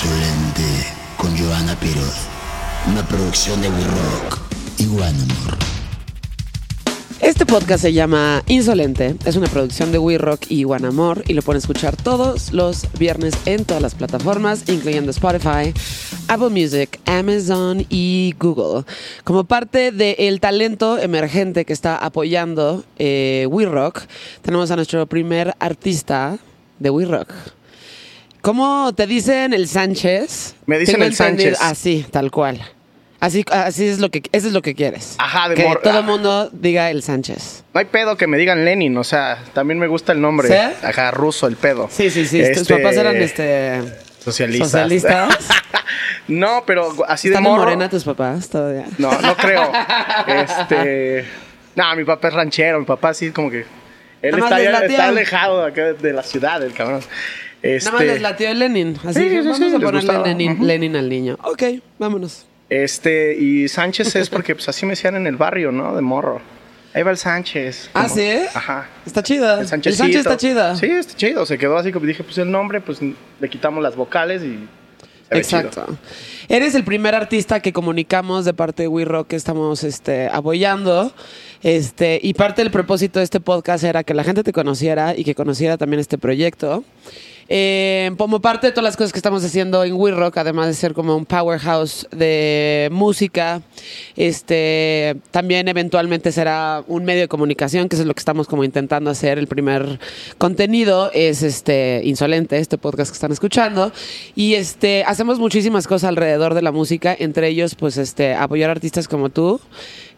Insolente con Joana Piroz. Una producción de We Rock y One Amor. Este podcast se llama Insolente, es una producción de We Rock y One Amor y lo pueden escuchar todos los viernes en todas las plataformas, incluyendo Spotify, Apple Music, Amazon y Google. Como parte del talento emergente que está apoyando eh, We Rock, tenemos a nuestro primer artista de We Rock. ¿Cómo te dicen el Sánchez? Me dicen Tengo el entendido- Sánchez. Así, tal cual. Así, así es lo que, eso es lo que quieres. Ajá, de que mor- todo ah. el mundo diga el Sánchez. No hay pedo que me digan Lenin, o sea, también me gusta el nombre. ¿Sí? Ajá, ruso el pedo. Sí, sí, sí. Tus Este, papás eran este. Socialistas. socialistas. no, pero así de ¿Están morro. morena tus papás todavía? No, no creo. este. No, mi papá es ranchero, mi papá sí como que. Él Nada más está, les está alejado de, acá de la ciudad, el cabrón. Este, Nada más les latió el Lenin. Así Sí, que sí, vamos sí, a ponerle. Lenin, al niño. Ok, vámonos. Este, y Sánchez es porque pues así me decían en el barrio, ¿no? De morro. Ahí va el Sánchez. ¿Ah, como- sí? Ajá. Está chida. El. Sánchez está chida. Sí, está chido. Se quedó así como dije, pues el nombre, pues le quitamos las vocales y. Exacto. chido. Eres el primer artista que comunicamos de parte de We Rock que estamos este, apoyando. Este, y parte del propósito de este podcast era que la gente te conociera y que conociera también este proyecto. Eh, como parte de todas las cosas que estamos haciendo en We Rock, además de ser como un powerhouse de música, este, también eventualmente será un medio de comunicación, que es lo que estamos como intentando hacer. El primer contenido es este Insolente, este podcast que están escuchando. Y este, hacemos muchísimas cosas alrededor de la música, entre ellos, pues, este, apoyar artistas como tú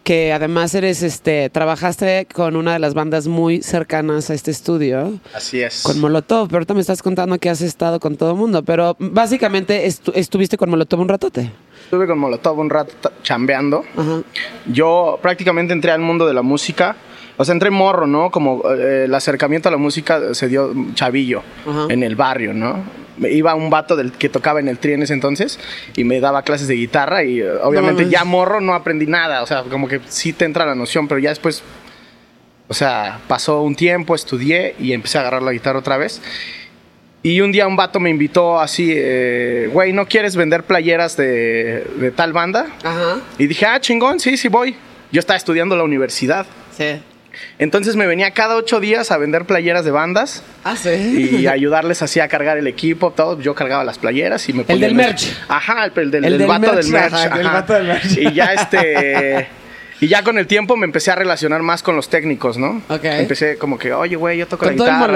que además eres, este, trabajaste con una de las bandas muy cercanas a este estudio, Así es. con Molotov, pero ahorita me estás contando que has estado con todo el mundo, pero básicamente estu- estuviste con Molotov un ratote. Estuve con Molotov un rato chambeando. Ajá. Yo prácticamente entré al mundo de la música. O sea, entré morro, ¿no? Como eh, el acercamiento a la música se dio chavillo Ajá. en el barrio, ¿no? Me iba un vato del que tocaba en el tri en ese entonces y me daba clases de guitarra y eh, obviamente ya morro no aprendí nada. O sea, como que sí te entra la noción, pero ya después, o sea, pasó un tiempo, estudié y empecé a agarrar la guitarra otra vez. Y un día un vato me invitó así, eh, güey, ¿no quieres vender playeras de, de tal banda? Ajá. Y dije, ah, chingón, sí, sí voy. Yo estaba estudiando la universidad. Sí. Entonces me venía cada ocho días a vender playeras de bandas Ah, sí. y ayudarles así a cargar el equipo, todo. Yo cargaba las playeras y me El ponía del en merch. Ajá, el, el del, El el del vato merch, del merch. ajá, el ajá. vato del merch. Y ya este... Y ya con el tiempo me empecé a relacionar más con los técnicos, ¿no? Ok. Empecé como que, oye, güey, yo toco Con la todo el guitarra.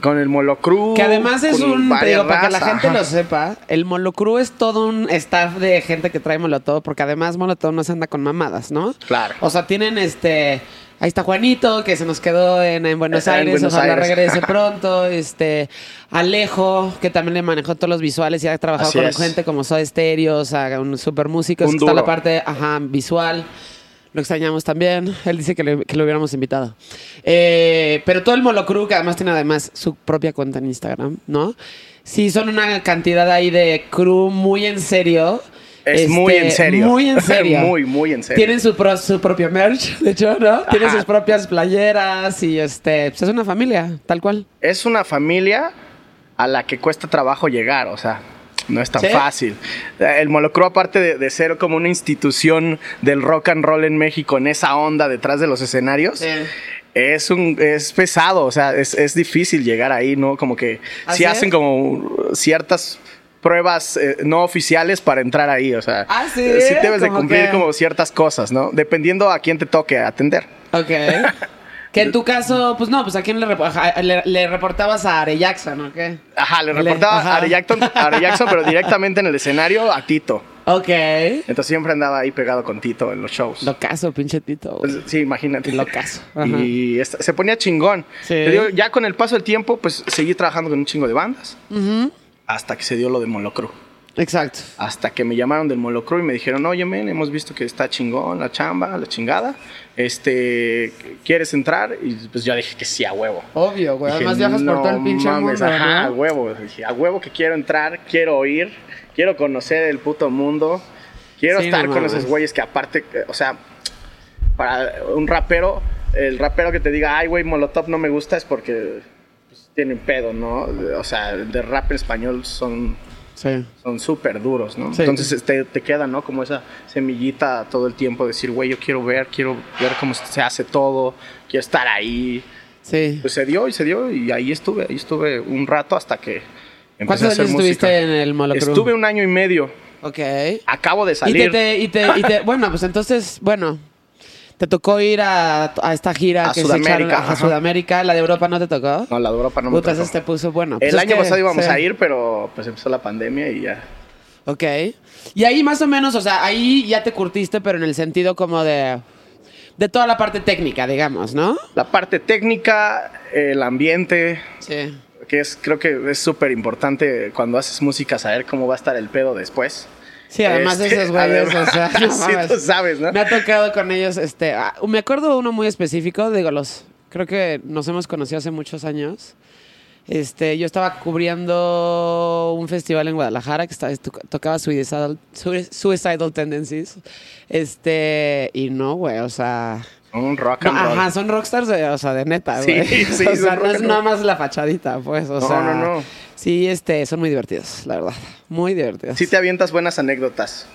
Con el molocru. Que además es un, digo, para que la gente ajá. lo sepa, el Molocru es todo un staff de gente que trae Molotov, porque además Molotov no se anda con mamadas, ¿no? Claro. O sea, tienen este, ahí está Juanito, que se nos quedó en, en Buenos En Aires, Buenos ojalá Aires. regrese pronto, este, Alejo, que también le manejó todos los visuales y ha trabajado Así con es. gente como Soda Stereo, o sea, un super músico, Un está la parte, ajá, visual. Lo extrañamos también. Él dice que, le- que lo hubiéramos invitado. Eh, pero todo el Molocru, que además tiene además su propia cuenta en Instagram, ¿no? Sí, son una cantidad ahí de crew muy en serio. Es muy Este, en serio. Muy en serio. muy, muy en serio. Tienen su, pro- su propio merch, de hecho, ¿no? Tienen sus propias playeras y este, pues es una familia, tal cual. es una familia a la que cuesta trabajo llegar, o sea, no es tan ¿Sí? fácil. El Molocro, aparte de, de ser como una institución del rock and roll en México, en esa onda detrás de los escenarios, es un es pesado, o sea, es, es difícil llegar ahí, ¿no? Como que ¿Ah, sí sí? hacen como ciertas pruebas eh, no oficiales para entrar ahí, o sea, Ah, ¿sí? sí debes de ¿Cómo cumplir como ciertas cosas, ¿no? Dependiendo a quién te toque atender. Ok. que en tu caso, pues no, pues a quién le, le, le reportabas a Are Jackson, ¿o qué? Ajá, le reportaba ajá. a Are Jackson, a Are Jackson, pero directamente en el escenario a Tito. Ok. Entonces siempre andaba ahí pegado con Tito en los shows. Lo caso, pinche Tito. Pues, sí, imagínate. Lo caso. Ajá. Y esta- se ponía chingón. Sí. Digo, ya con el paso del tiempo, pues seguí trabajando con un chingo de bandas. Hasta que se dio lo de Molocru. Exacto. Hasta que me llamaron del Molocru y me dijeron, oye, men, hemos visto que está chingón la chamba, la chingada. Este, ¿quieres entrar? Y pues yo dije que sí, a huevo. Obvio, güey. Dije, Además viajas por "No todo el pinche mames, mundo, Ajá, a huevo. Dije, a huevo que quiero entrar, quiero oír, quiero conocer el puto mundo. Quiero Sí, estar no con esos güeyes que aparte, o sea, para un rapero, el rapero que te diga, ay, güey, Molotov no me gusta es porque pues, tienen pedo, ¿no? O sea, de rap en español son Sí. son súper duros, ¿no? Sí. Entonces te, te queda, ¿no? Como esa semillita todo el tiempo, decir, güey, yo quiero ver, quiero ver cómo se hace todo, quiero estar ahí. Sí. Pues se dio y se dio y ahí estuve, ahí estuve un rato hasta que empecé ¿Cuántos a hacer música. estuviste en el Molocrum? Estuve un año y medio. Ok. Acabo de Y te, salir. te- y te- y te- bueno, pues entonces, bueno, te tocó ir a, a esta gira A que se Sudamérica, echaron a. Sudamérica. ¿La de Europa no te tocó? No, la de Europa no me Puta, tocó. te puso bueno. Pues El año pasado íbamos sí. a ir, pero pues empezó la pandemia y ya. Ok. Y ahí más o menos, o sea, ahí ya te curtiste, pero en el sentido como de... De toda la parte técnica, digamos, ¿no? La parte técnica, el ambiente, Sí. que es creo que es súper importante cuando haces música saber cómo va a estar el pedo después. Sí, además de Este, esos güeyes, o sea, no sí, tú sabes, ¿no? Me ha tocado con ellos, este, ah, me acuerdo uno muy específico, digo, los, creo que nos hemos conocido hace muchos años. Este, yo estaba cubriendo un festival en Guadalajara que estaba, to- tocaba Suicidal, Sui- Suicidal Tendencies. Este, y no, güey, o sea. Un rock no, and roll. ajá, son rockstars, de, o sea, de neta, Sí, güey. sí, o son sea, no es nada más la fachadita, pues, o No, sea. no, no. Sí, este, son muy divertidos, la verdad. Muy divertidos. Sí te avientas buenas anécdotas.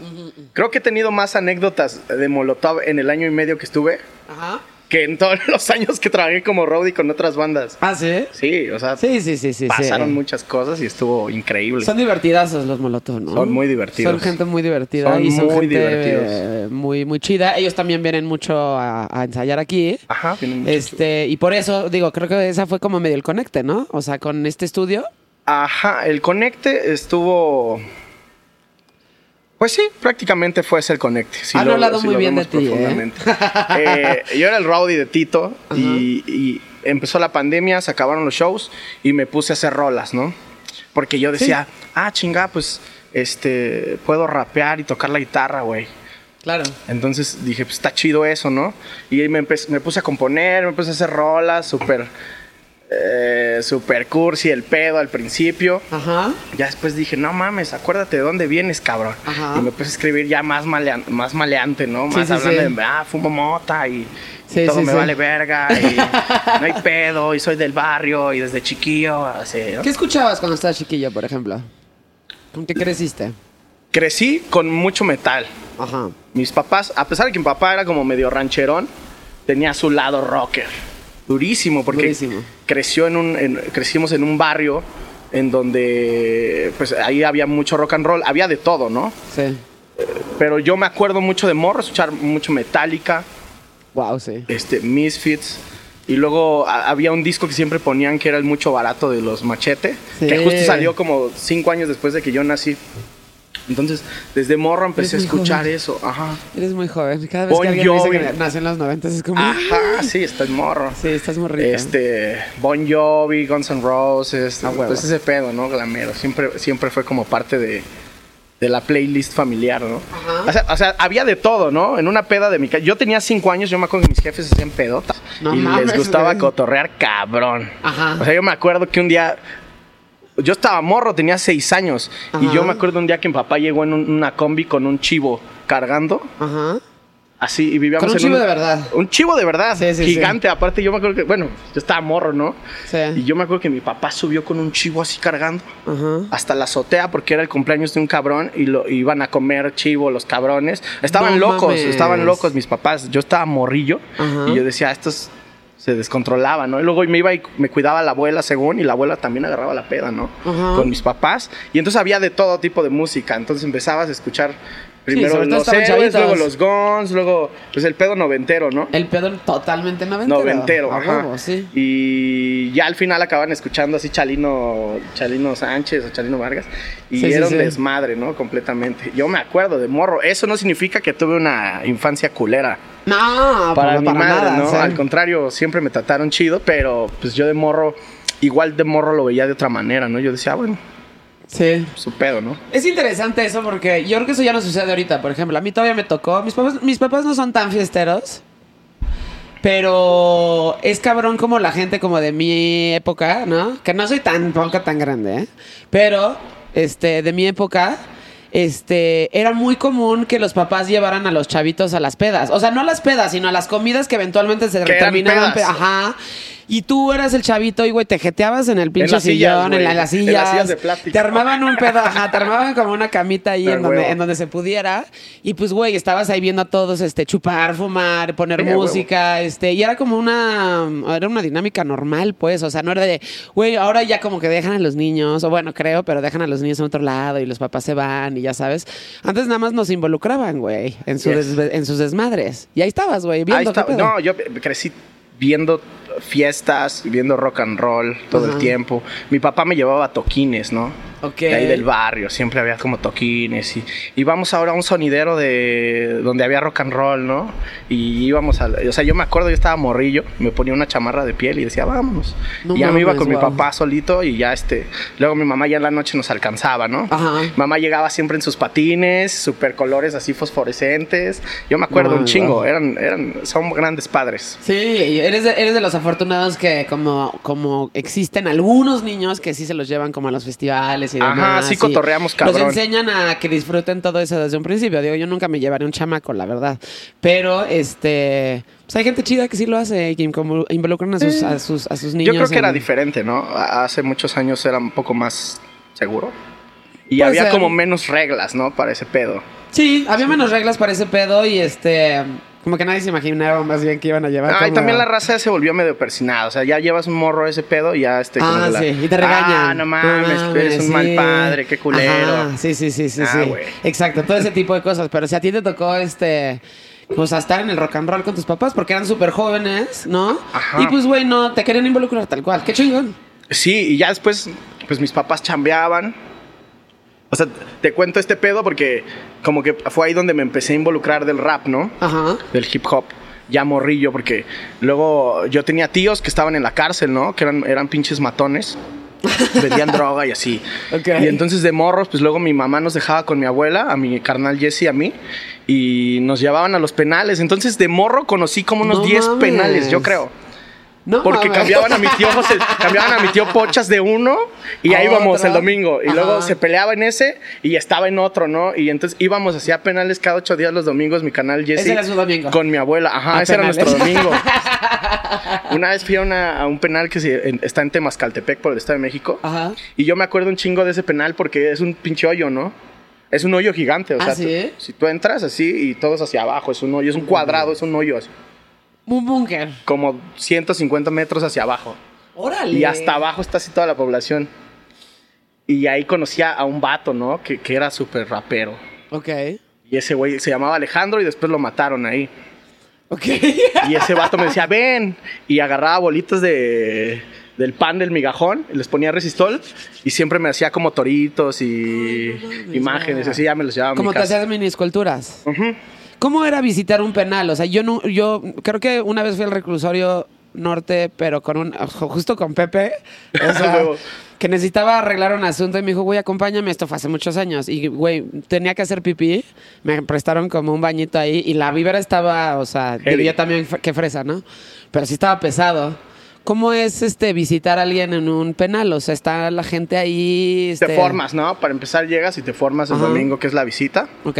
Creo que he tenido más anécdotas de Molotov en el año y medio que estuve Ajá. Que en todos los años que trabajé como roadie con otras bandas. Ah, sí. Sí, o sea, Sí, sí, sí, sí. pasaron sí. muchas cosas y estuvo increíble. Son divertidazos los Molotov, ¿no? Son muy divertidos. Son gente muy divertida Son y son muy gente divertidos. eh, muy, muy chida. Ellos también vienen mucho a, a ensayar aquí. Ajá, Este, y por eso, digo, creo que esa fue como medio el conecte, ¿no? O sea, con este estudio. Ajá, el conecte estuvo. Pues sí, prácticamente fue ese el conecte. Si Han lo- hablado si muy lo bien de ti, ¿eh? Eh, yo era el rowdy de Tito y, y empezó la pandemia, se acabaron los shows y me puse a hacer rolas, ¿no? Porque yo decía, ah, chinga, pues este, puedo rapear y tocar la guitarra, güey. Claro. Entonces dije, pues está chido eso, ¿no? Y me, me puse a componer, me puse a hacer rolas, súper, eh, súper cursi el pedo al principio. Ajá. Ya después dije, no mames, acuérdate de dónde vienes, cabrón. Ajá. Y me puse a escribir ya más, más maleante, ¿no? Más sí, hablando sí. de, ah, fumo mota y, todo me vale verga y no hay pedo y soy del barrio y desde chiquillo, así, ¿no? ¿Qué escuchabas cuando estabas chiquillo, por ejemplo? ¿Con qué creciste? Crecí con mucho metal. Ajá. Mis papás, a pesar de que mi papá era como medio rancherón, tenía su lado rocker. Durísimo, porque Durísimo. creció en un, en- crecimos en un barrio en donde, pues ahí había mucho rock and roll, había de todo, ¿no? Sí. Pero yo me acuerdo mucho de morro, escuchar mucho Metallica, Wow, sí. este, Misfits. Y luego a- había un disco que siempre ponían que era el mucho barato de los Machete, Sí. que justo salió como cinco años después de que yo nací. Entonces, desde morro empecé a escuchar joven. eso. Ajá. Eres muy joven. Cada vez Bon que alguien dice que nació en los 90 es como... Ajá, sí, estás morro. Sí, estás muy rico. Este, Bon Jovi, Guns N' Roses, A huevo. pues ese pedo, ¿no? Glamero. Siempre, siempre fue como parte de, de la playlist familiar, ¿no? Ajá. O sea, o sea, había de todo, ¿no? En una peda de mi casa. Yo tenía cinco años, yo me acuerdo que mis jefes hacían pedotas. No y mames, les gustaba güey. cotorrear cabrón. Ajá. O sea, yo me acuerdo que un día. Yo estaba morro, tenía seis años. Y yo me acuerdo un día que mi papá llegó en un- una combi con un chivo cargando. Ajá. Así, y vivíamos Con un en chivo de verdad. Un chivo de verdad, Sí, sí, gigante. Aparte, yo me acuerdo que, bueno, yo estaba morro, ¿no? Sí. Y yo me acuerdo que mi papá subió con un chivo así cargando Ajá. hasta la azotea porque era el cumpleaños de un cabrón y lo iban a comer chivo los cabrones. Estaban No locos, mames. estaban locos mis papás. Yo estaba morrillo Ajá. y yo decía, estos se descontrolaban, ¿no? Y luego me iba y me cuidaba la abuela según y la abuela también agarraba la peda, ¿no? Con mis papás. Y entonces había de todo tipo de música. Entonces empezabas a escuchar primero los héroes, luego los Guns, luego pues el pedo noventero, ¿no? El pedo totalmente noventero. noventero, ajá. huevo, sí. Y ya al final acaban escuchando así Chalino, Chalino Sánchez o Chalino Vargas. Y Sí, era un desmadre, ¿no? Completamente. Yo me acuerdo de morro. Eso no significa que tuve una infancia culera. No, para para, mi para madre, nada. ¿no? o sea, Al contrario, siempre me trataron chido, pero pues yo de morro, igual de morro lo veía de otra manera, ¿no? Yo decía, ah, bueno, Sí. su pedo, ¿no? Es interesante eso porque yo creo que eso ya no sucede ahorita. Por ejemplo, a mí todavía me tocó. Mis papás, mis papás no son tan fiesteros. Pero es cabrón como la gente como de mi época, ¿no? Que no soy tan poca tan grande, ¿eh? Pero, este, de mi época, este, era muy común que los papás llevaran a los chavitos a las pedas. O sea, no a las pedas, sino a las comidas que eventualmente se terminaban. Ajá. Y tú eras el chavito y, güey, te jeteabas en el pinche las sillas, sillón, en, la- en las En sillas. las sillas de plástico. Te armaban un pedo, ajá, te armaban como una camita ahí en donde, en donde se pudiera. Y pues, güey, estabas ahí viendo a todos este, chupar, fumar, poner huevo. música, este, y era como una, era una dinámica normal, pues. O sea, no era de, güey, ahora ya como que dejan a los niños, o bueno, creo, pero dejan a los niños en otro lado y los papás se van y ya sabes. Antes nada más nos involucraban, güey, en, su Yes. en sus desmadres. Y ahí estabas, güey, viendo Ahí qué está. pedo. No, yo crecí viendo fiestas, viendo rock and roll todo el tiempo. Mi papá me llevaba a toquines, ¿no? Ok. De ahí del barrio, siempre había como toquines. Y íbamos ahora a un sonidero de donde había rock and roll, ¿no? Y íbamos a. O sea, yo me acuerdo, yo estaba morrillo, me ponía una chamarra de piel y decía, vámonos. No y ya me iba con mi papá solito y ya este. Luego mi mamá ya en la noche nos alcanzaba, ¿no? Ajá. Mamá llegaba siempre en sus patines, super colores así fosforescentes. Yo me acuerdo un chingo, eran, eran, son grandes padres. Sí, eres de, eres de los afortunados que como, como existen algunos niños que sí se los llevan como a los festivales y Ajá, sí y cotorreamos, cabrón. Los enseñan a que disfruten todo eso desde un principio. Digo, yo nunca me llevaré un chamaco, la verdad. Pero, este... Pues hay gente chida que sí lo hace, que como involucran a sus, a sus, a sus niños. Yo creo que era en- diferente, ¿no? Hace muchos años era un poco más seguro. Y había como menos reglas, ¿no? Para ese pedo. Sí, había menos reglas para ese pedo y este... Como que nadie se imaginaba más bien que iban a llevar Ah, y como- también la raza se volvió medio persinada. O sea, ya llevas un morro ese pedo y ya este. como Ah, la- sí, y te regañan. Ah, no mames, eres un mal padre, qué culero. Ajá, sí, sí, sí, sí, Ah, sí. Exacto, todo ese tipo de cosas. Pero si a ti te tocó este. Pues a estar en el rock and roll con tus papás porque eran súper jóvenes, ¿no? Ajá. Y pues, güey, no, te querían involucrar tal cual. Qué chingón. Sí, y ya después, pues mis papás chambeaban. O sea, te cuento este pedo porque como que fue ahí donde me empecé a involucrar del rap, ¿no? Ajá. Del hip hop. Ya morrillo, porque luego yo tenía tíos que estaban en la cárcel, ¿no? Que eran, eran pinches matones. Vendían droga y así. Ok. Y entonces de morros, pues luego mi mamá nos dejaba con mi abuela, a mi carnal Jesse y a mí, y nos llevaban a los penales. Entonces de morro conocí como unos No 10 mames. penales, yo creo. No, Porque mames. cambiaban a mi tío José- cambiaban a mi tío Pochas de uno y ahí íbamos el domingo. Y Ajá. luego se peleaba en ese y estaba en otro, ¿no? Y entonces íbamos hacia penales cada ocho días los domingos, mi canal Jesse. Ese era su domingo. Con mi abuela. Ajá, A ese penales. era nuestro domingo. una vez fui a, una- a un penal que se- en- está en Temascaltepec, por el Estado de México. Ajá. Y yo me acuerdo un chingo de ese penal porque es un pinche hoyo, ¿no? Es un hoyo gigante, o ¿Ah, sea, sí? tú- si tú entras así y todo es hacia abajo, es un hoyo, es un cuadrado, es un hoyo así, Un búnker. como 150 metros hacia abajo. Órale. Y hasta abajo está así toda la población. Y ahí conocía a un vato, ¿no? Que, que era súper rapero. Ok. Y ese güey se llamaba Alejandro y después lo mataron ahí. Ok. Y ese vato me decía, ven. Y agarraba bolitas de, del pan del migajón, les ponía resistol y siempre me hacía como toritos y Ay, no mames, imágenes. Así ya me los llevaba a mi Como te hacías mini esculturas. Ujú. ¿Cómo era visitar un penal? O sea, yo no, yo creo que una vez fui al reclusorio norte, pero con un, justo con Pepe, o sea, que necesitaba arreglar un asunto y me dijo, güey, acompáñame, esto fue hace muchos años. Y, güey, tenía que hacer pipí, me prestaron como un bañito ahí y la vibra estaba, o sea, diría también que fresa, ¿no? Pero sí estaba pesado. ¿Cómo es este visitar a alguien en un penal? O sea, está la gente ahí. Te este- formas, ¿no? Para empezar llegas y te formas el Ajá. domingo, que es la visita. Ok.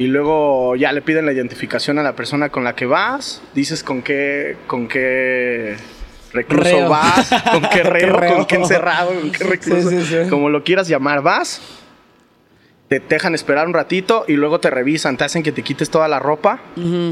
Y luego ya le piden la identificación a la persona con la que vas. Dices con qué, con qué recluso Reo. vas, con qué reo, reo. con qué encerrado, con qué recluso. Sí, sí, sí. Como lo quieras llamar, vas. Te dejan esperar un ratito y luego te revisan, te hacen que te quites toda la ropa.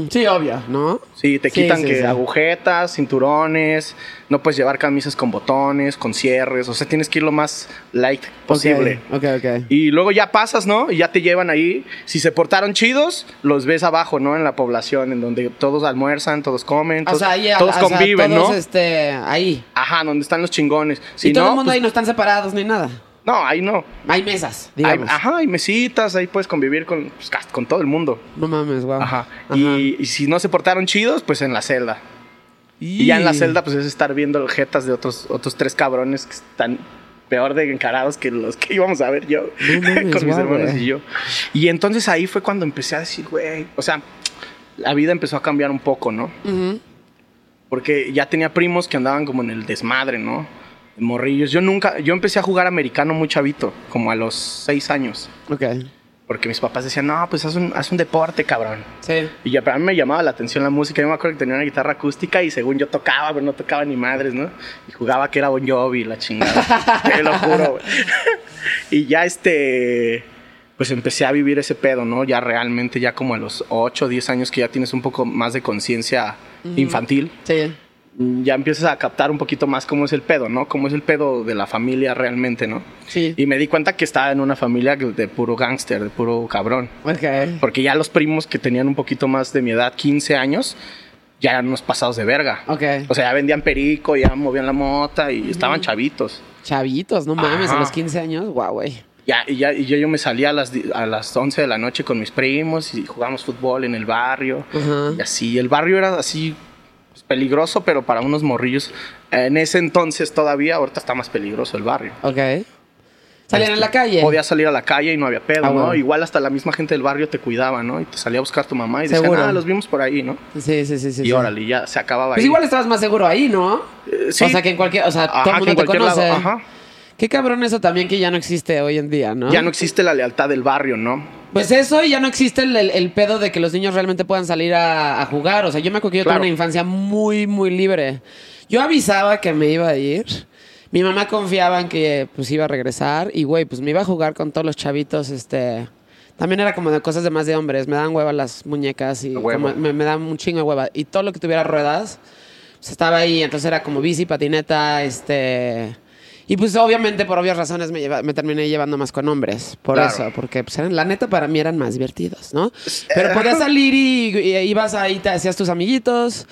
Sí, obvio, ¿no? Sí, te Sí, quitan sí, que sí. agujetas, cinturones, no puedes llevar camisas con botones, con cierres, o sea, tienes que ir lo más light posible. Ok, ok. ok. Y luego ya pasas, ¿no? Y ya te llevan ahí. Si se portaron chidos, los ves abajo, ¿no? En la población, en donde todos almuerzan, todos comen, O todos, sea, ahí, todos o sea, conviven, todos, ¿no? este, ahí. Ajá, donde están los chingones. Si y todo no, el mundo pues, ahí no están separados ni nada. No, ahí no. Hay mesas, Hay- digamos. ajá, hay mesitas, ahí puedes convivir con, pues, con todo el mundo. No mames, guau. Ajá. Y, y si no se portaron chidos, pues en la celda. Y, Y ya en la celda, pues es estar viendo jetas de otros, otros tres cabrones que están peor de encarados que los que íbamos a ver yo No mames, con mis hermanos y yo. Y entonces ahí fue cuando empecé a decir, güey, o sea, la vida empezó a cambiar un poco, ¿no? Ujú. Porque ya tenía primos que andaban como en el desmadre, ¿no? Morrillos. Yo nunca, yo empecé a jugar americano muy chavito, como a los seis años. Ok. Porque mis papás decían, no, pues haz un, haz un deporte, cabrón. Sí. Y ya, para mí me llamaba la atención la música. Yo me acuerdo que tenía una guitarra acústica y según yo tocaba, pero no tocaba ni madres, ¿no? Y jugaba que era Bon Jovi, la chingada. Te lo juro, güey. Y ya este... Pues empecé a vivir ese pedo, ¿no? Ya realmente, ya como a los 8 o 10 años que ya tienes un poco más de conciencia infantil, Sí. Ya empiezas a captar un poquito más cómo es el pedo, ¿no? Cómo es el pedo de la familia realmente, ¿no? Sí. Y me di cuenta que estaba en una familia de puro gángster, de puro cabrón. Ok. Porque ya los primos que tenían un poquito más de mi edad, 15 años, ya eran unos pasados de verga. Ok. O sea, ya vendían perico, ya movían la mota y estaban chavitos. Chavitos, no mames, Ajá. a los 15 años, guau, güey. Ya, y, ya, y yo, yo me salía a las, a las 11 de la noche con mis primos y jugábamos fútbol en el barrio. Y así, el barrio era así peligroso, pero para unos morrillos. En ese entonces todavía, ahorita está más peligroso el barrio. Ok. Salían a la Este, calle. Podías salir a la calle y no había pedo, Ah, ¿no? Igual hasta la misma gente del barrio te cuidaba, ¿no? Y te salía a buscar tu mamá y decían, ah, los vimos por ahí, ¿no? Sí, sí, sí, sí. y sí. órale, ya se acababa Pues ahí. igual estabas más seguro ahí, ¿no? Eh, sí. O sea, que en cualquier. O sea, Ajá, todo el mundo te conoce. lado, ajá. Qué cabrón eso también que ya no existe hoy en día, ¿no? Ya no existe la lealtad del barrio, ¿no? Pues eso y ya no existe el, el- el pedo de que los niños realmente puedan salir a, a jugar. O sea, yo me acuerdo que yo Claro. tuve una infancia muy, muy libre. Yo avisaba que me iba a ir. Mi mamá confiaba en que pues iba a regresar. Y güey, pues me iba a jugar con todos los chavitos, este. También era como de cosas de más de hombres. Me dan hueva las muñecas y como- me, me dan un chingo de hueva. Y todo lo que tuviera ruedas, pues estaba ahí. Entonces era como bici, patineta, este. Y pues obviamente por obvias razones me, lleva- me terminé llevando más con hombres. Por Claro. eso, porque pues eran, la neta para mí eran más divertidos, ¿no? Pero podías salir y, y ibas ahí, te hacías tus amiguitos.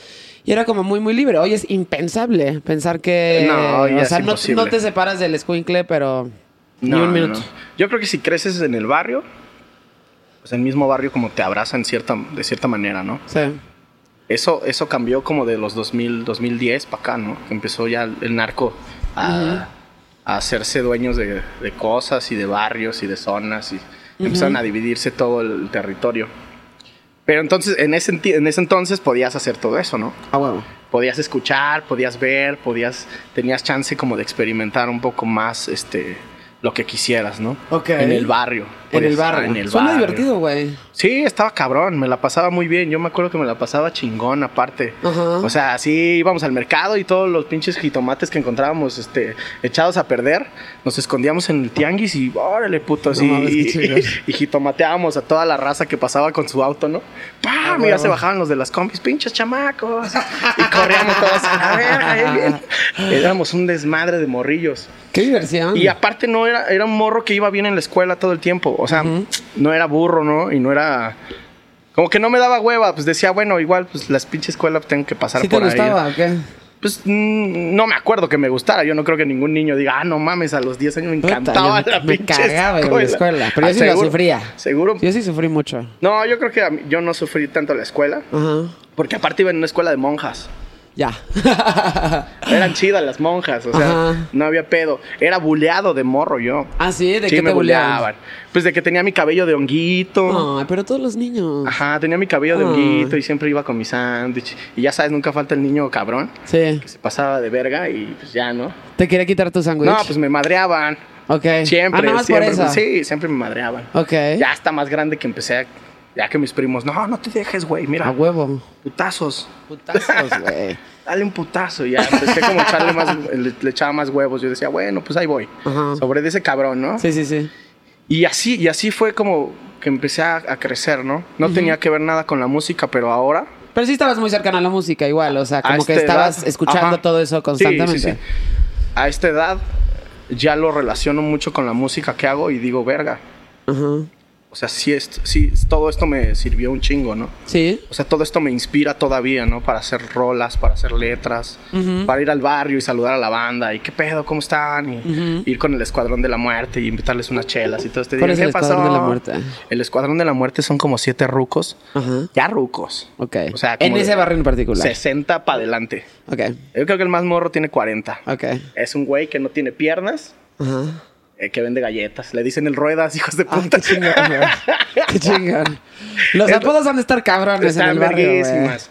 Y era como muy, muy libre. Hoy es impensable pensar que... No, hoy o es sea, no, imposible. no te separas del escuincle, pero... ni un minuto. no. Yo creo que si creces en el barrio, pues el mismo barrio como te abraza en cierta, de cierta manera, ¿no? Sí. Eso, eso cambió como de los 2000, 2010 para acá, ¿no? Que empezó ya el narco a, a hacerse dueños de, de cosas y de barrios y de zonas y empezaron a dividirse todo el territorio. Pero entonces, en ese, en ese entonces podías hacer todo eso, ¿no? Ah, huevo. Podías escuchar, podías ver, podías, tenías chance como de experimentar un poco más, este, lo que quisieras, ¿no? Ok. En el barrio. En el Podías- barrio. En el Suena barrio. divertido, güey. Sí, estaba cabrón, me la pasaba muy bien. Yo me acuerdo que me la pasaba chingón aparte. Ajá. O sea, así íbamos al mercado y todos los pinches jitomates que encontrábamos este, echados a perder, nos escondíamos en el tianguis y órale, putos. No y, y, jitomateábamos a toda la raza que pasaba con su auto, ¿no? ¡Pam! Ah, huevo. se bajaban los de las combis, pinches chamacos. y corríamos todos a ahí bien. Éramos un desmadre de morrillos. Qué diversión. Y aparte no era, era un morro que iba bien en la escuela todo el tiempo. O sea, no era burro, ¿no? Y no era. Como que no me daba hueva. Pues decía, bueno, igual, pues las pinches escuelas tengo que pasar ¿Sí te por ahí. gustaba o qué? Pues mm, no me acuerdo que me gustara. Yo no creo que ningún niño diga, ah, no mames, a los 10 años me Puta, encantaba yo la me pinche cagaba en la escuela, pero yo sí la seguro- sufría. Seguro. Yo sí sufrí mucho. No, yo creo que mí- yo no sufrí tanto la escuela. Ajá. Porque aparte iba en una escuela de monjas. Ya. Eran chidas las monjas, o sea, Ajá. no había pedo. Era buleado de morro yo. ah, sí, ¿de sí, qué me te buleaban? Pues de que tenía mi cabello de honguito. Ay, pero todos los niños. Ajá, tenía mi cabello de Ah. honguito y siempre iba con mi sándwich. Y ya sabes, nunca falta el niño cabrón Sí. que se pasaba de verga y pues ya, ¿no? ¿Te quería quitar tu sándwich? No, pues me madreaban. Ok. Siempre, Ah, nada más siempre. por eso. Sí, siempre me madreaban. Ok. Ya está más grande que empecé a... Ya que mis primos, no, no te dejes, güey, mira, A huevo. putazos. Putazos, güey. Dale un putazo. Y ya empecé como a echarle más, le, le echaba más huevos. Yo decía, bueno, pues ahí voy. Ajá. Sobre de ese cabrón, ¿no? Sí, sí, sí. Y así, y así fue como que empecé a, a crecer, ¿no? No tenía que ver nada con la música, pero ahora Pero sí estabas muy cercana a la música igual, o sea, como que esta estabas edad, escuchando ajá. todo eso constantemente. Sí, sí, sí. A esta edad ya lo relaciono mucho con la música que hago y digo, verga. Ajá. O sea, sí, es, sí, todo esto me sirvió un chingo, ¿no? Sí. O sea, todo esto me inspira todavía, ¿no? Para hacer rolas, para hacer letras, para ir al barrio y saludar a la banda. ¿Y qué pedo? ¿Cómo están? Y ir con el Escuadrón de la Muerte y invitarles unas chelas y todo este ¿Cuál día. es ¿Qué el Escuadrón pasó? de la Muerte? El Escuadrón de la Muerte son como siete rucos. Ya rucos. Ok. O sea, en ese barrio en particular. 60 para adelante. Ok. Yo creo que el más morro tiene 40. Ok. Es un güey que no tiene piernas, Ajá. Eh, que vende galletas. Le dicen el ruedas, hijos de Ay, puta. qué chingón, güey. Qué chingón. Los apodos han de estar cabrones en Están el barrio, verguísimas.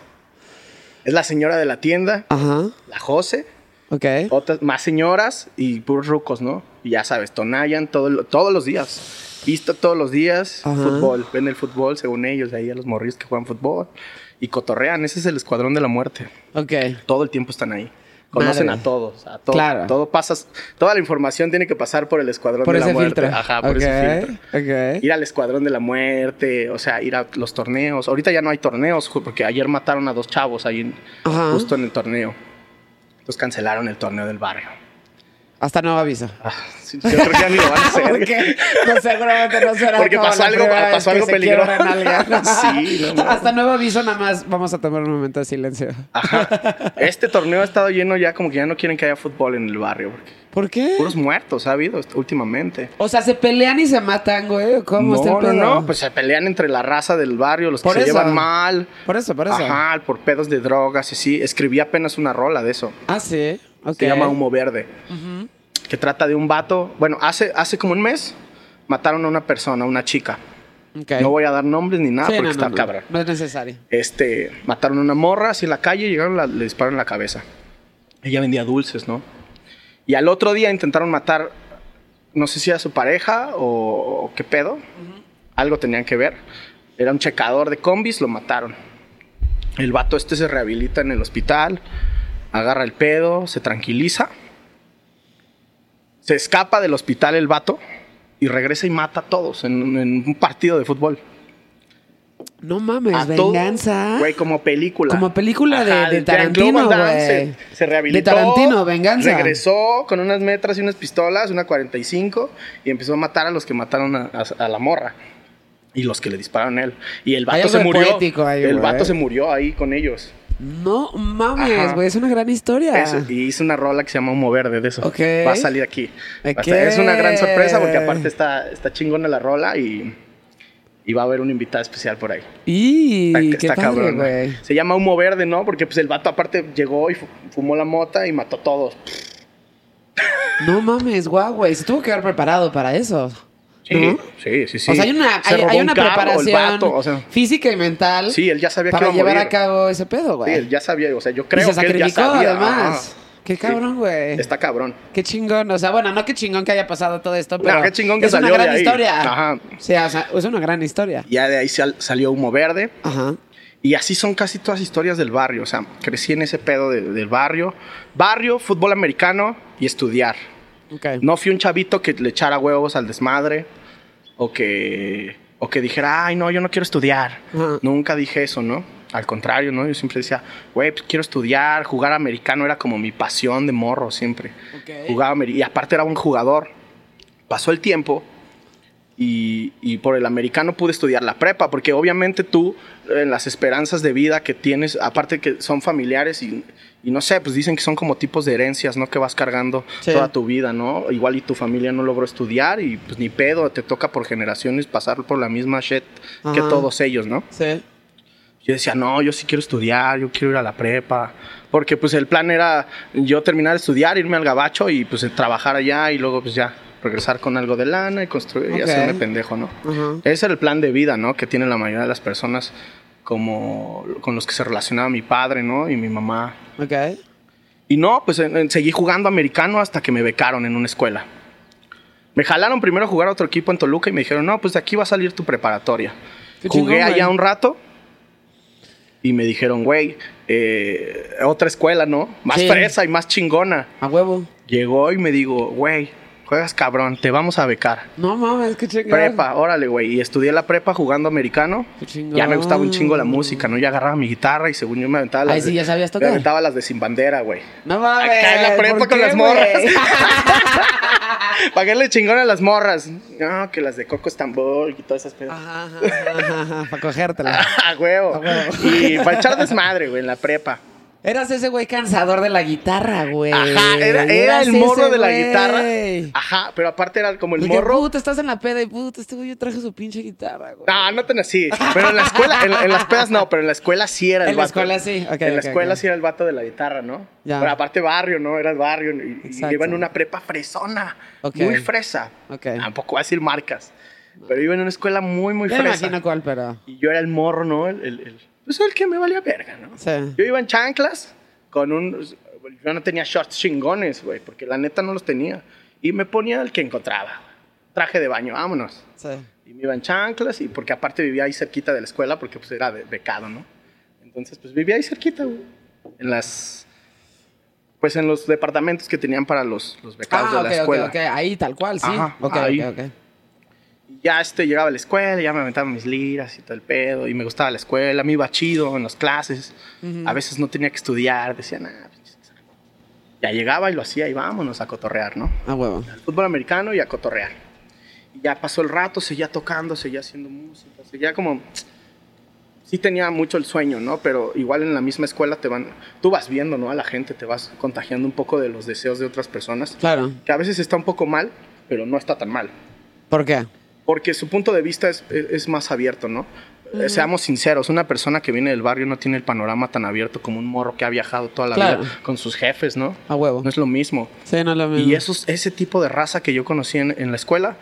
Es la señora de la tienda, Ajá. la Jose, Ok. otras más señoras y puros rucos, ¿no? Y ya sabes, Tonayan todo, todos los días. Visto todos los días Ajá. fútbol. Ven el fútbol, según ellos, ahí a los morrillos que juegan fútbol. Y cotorrean. Ese es el escuadrón de la muerte. Ok. Todo el tiempo están ahí. Conocen Madre. a todos. A todo, Claro. todo pasa, toda la información tiene que pasar por el escuadrón Por de la muerte. filtro. Ajá, por ese filtro. Ir al escuadrón de la muerte, o sea, ir a los torneos. Ahorita ya no hay torneos, porque ayer mataron a dos chavos ahí en- justo en el torneo. Entonces cancelaron el torneo del barrio. Hasta nuevo aviso. Ah, yo creo que ya ni lo van a hacer. ¿Por qué? No, seguramente no será Porque pasó algo- pasó algo peligroso. Sí, no, no. Hasta nuevo aviso, nada más vamos a tomar un momento de silencio. Ajá. Este torneo ha estado lleno ya, como que ya no quieren que haya fútbol en el barrio. Porque ¿Por qué? puros muertos ha habido últimamente. O sea, se pelean y se matan, güey. ¿Cómo está el no, no, pedo? no, pues se pelean entre la raza del barrio, los Por que se llevan mal. Por eso, por eso. Ajá, por pedos de drogas y sí. Escribí apenas una rola de eso. Ah, sí. Ok. Se llama Humo Verde. Que trata de un vato. Bueno, hace, hace como un mes mataron a una persona, una chica. No voy a dar nombres ni nada Sí, porque no, está no, cabrón. No es necesario. Este, mataron a una morra así en la calle, llegaron, la- le dispararon en la cabeza. Ella vendía dulces, ¿no? Y al otro día intentaron matar, no sé si a su pareja o, o qué pedo. Algo tenían que ver. Era un checador de combis, lo mataron. El vato este se rehabilita en el hospital, agarra el pedo, se tranquiliza. Se escapa del hospital el vato y regresa y mata a todos en- en un partido de fútbol. No mames, A venganza. Güey, como película. Como película de- Ajá, de el Tarantino, güey. Se, se rehabilitó. De Tarantino, venganza. Regresó con unas metras y unas pistolas, una 45, y empezó a matar a los que mataron a, a- a la morra. Y los que le dispararon a él. Y el vato se murió. ahí, el güey. vato se murió ahí con ellos. No mames, güey. Es una gran historia. Eso, y hice una rola que se llama Humo Verde de eso. Va a salir aquí. A Es una gran sorpresa porque aparte está, está chingona la rola y, y va a haber un invitado especial por ahí. Y Está, qué está padre, cabrón. güey. Se llama humo verde, ¿no? Porque pues el vato aparte llegó y fu- fumó la mota y mató a todos. No mames, guau, güey. Se tuvo que haber preparado para eso. Sí, ¿No? sí, sí, sí. O sea, hay una, hay, una preparación vato, o sea, física y mental sí, él ya sabía que para iba a llevar a cabo ese pedo, Sí, güey. él ya sabía, o sea, yo y creo se que él ya sacrificó, sabía. además. Ajá. Qué Sí. cabrón, güey. Está cabrón. Qué chingón. O sea, bueno, no qué chingón que haya pasado todo esto, pero. No, qué chingón que es salió una gran de ahí. historia. Ajá. Sí, o sea, es una gran historia. Ya de ahí sal- salió humo verde. Ajá. Y así son casi todas historias del barrio. O sea, crecí en ese pedo de- del barrio. Barrio, fútbol americano y estudiar. No fui un chavito que le echara huevos al desmadre o que, o que dijera, ay, no, yo no quiero estudiar. Nunca dije eso, ¿no? Al contrario, ¿no? Yo siempre decía, güey, pues quiero estudiar, jugar americano era como mi pasión de morro siempre. Ok. Jugaba y aparte era un jugador. Pasó el tiempo y, y por el americano pude estudiar la prepa, porque obviamente tú, en las esperanzas de vida que tienes, aparte que son familiares y, y no sé, pues dicen que son como tipos de herencias, ¿no? Que vas cargando Sí. toda tu vida, ¿no? Igual y tu familia no logró estudiar y pues ni pedo, te toca por generaciones pasar por la misma shit que todos ellos, ¿no? Sí. Yo decía, no, yo sí quiero estudiar, yo quiero ir a la prepa. Porque pues el plan era yo terminar de estudiar, irme al gabacho y pues trabajar allá y luego pues ya regresar con algo de lana y construir y Ok. hacerme pendejo, ¿no? Ajá. Ese era el plan de vida, ¿no? Que tiene la mayoría de las personas como con los que se relacionaba mi padre, ¿no? Y mi mamá. Ok. Y no, pues seguí jugando americano hasta que me becaron en una escuela. Me jalaron primero a jugar a otro equipo en Toluca y me dijeron, no, pues de aquí va a salir tu preparatoria. Qué Jugué chingón, allá güey. un rato y me dijeron, güey, eh, otra escuela, ¿no? Más Sí. fresa y más chingona. A huevo. Llegó y me digo, güey, juegas cabrón, te vamos a becar. No mames, qué chingón. Prepa, órale, güey. Y estudié la prepa jugando americano. Qué chingón. Ya me gustaba un chingo la música, ¿no? Ya agarraba mi guitarra y según yo me aventaba las Ay, sí, ya sabías Me tocar. aventaba las de Sin Bandera, güey. No mames. Acá en la prepa ¿por con qué, las morras. Paguéle chingón a las morras. No, que las de Coco Estambul y todas esas pedas. Ajá, ajá, ajá, ajá, para cogértela. A huevo. A huevo. Y para echar desmadre, güey, en la prepa. Eras ese güey cansador de la guitarra, güey. Ajá, era, el morro de la güey. guitarra. Ajá, pero aparte era como el Porque, morro. puta, estás en la peda y puta, este güey traje su pinche guitarra, güey. No, no tan así. Pero en la escuela, en, en las pedas no, pero en la escuela sí era el En la vato. escuela sí, ok, en la escuela sí era el vato de la guitarra, ¿no? Ya. Pero aparte barrio, ¿no? Era el barrio. Y, y iba en una prepa fresona. Ok. Muy fresa. Ok. Tampoco voy a decir marcas. Pero iba en una escuela muy, muy Ya me fresa. imagino cuál, pero... Y yo era el morro, ¿no? El, el, el- pues el que me valía verga, ¿no? Sí. Yo iba en chanclas con un... Yo no tenía shorts chingones, güey, porque la neta no los tenía. Y me ponía el que encontraba. traje de baño, vámonos. Sí. Y me iba en chanclas, y porque aparte vivía ahí cerquita de la escuela, porque pues era de- becado, ¿no? Entonces, pues vivía ahí cerquita, güey. En las. Pues en los departamentos que tenían para los, los becados Ah, de la ok, ok, escuela. ok. Ahí tal cual, sí. Ajá, ok, ahí. Ya este, llegaba a la escuela, ya me aventaba mis liras y todo el pedo, y me gustaba la escuela, me iba chido en las clases. A veces no tenía que estudiar, decía, nada. Ya llegaba y lo hacía y vámonos a cotorrear, ¿no? Ah, huevo. al fútbol americano y a cotorrear. Y ya pasó el rato, seguía tocando, seguía haciendo música, seguía como... Sí tenía mucho el sueño, ¿no? Pero igual en la misma escuela te van... Tú vas viendo, ¿no? A la gente, te vas contagiando un poco de los deseos de otras personas. Claro. Que a veces está un poco mal, pero no está tan mal. ¿Por qué? Porque su punto de vista es, es- es más abierto, ¿no? Eh, Seamos sinceros, una persona que viene del barrio no tiene el panorama tan abierto como un morro que ha viajado toda la Claro. vida con sus jefes, ¿no? A huevo. No es lo mismo. Sí, no es lo mismo. Y esos, ese tipo de raza que yo conocí en, en la escuela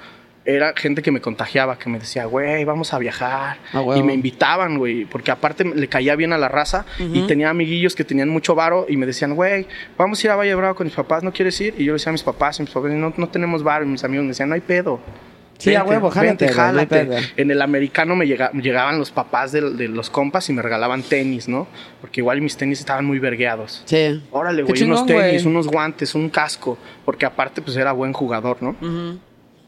era gente que me contagiaba, que me decía, güey, vamos a viajar. Ah, huevo. y me invitaban, güey, porque aparte le caía bien a la raza y tenía amiguillos que tenían mucho varo y me decían, güey, vamos a ir a Valle Bravo con mis papás, ¿no quieres ir? Y yo le decía a mis papás, y mis papás, no, no tenemos varo. Y mis amigos me decían, no hay pedo. Sí, a huevo, jálate, no hay pedo. En el americano me llega- llegaban los papás de, de los compas y me regalaban tenis, ¿no? Porque igual mis tenis estaban muy vergueados. Sí. Órale, güey, unos tenis, unos guantes, un casco, porque aparte pues era buen jugador, ¿no?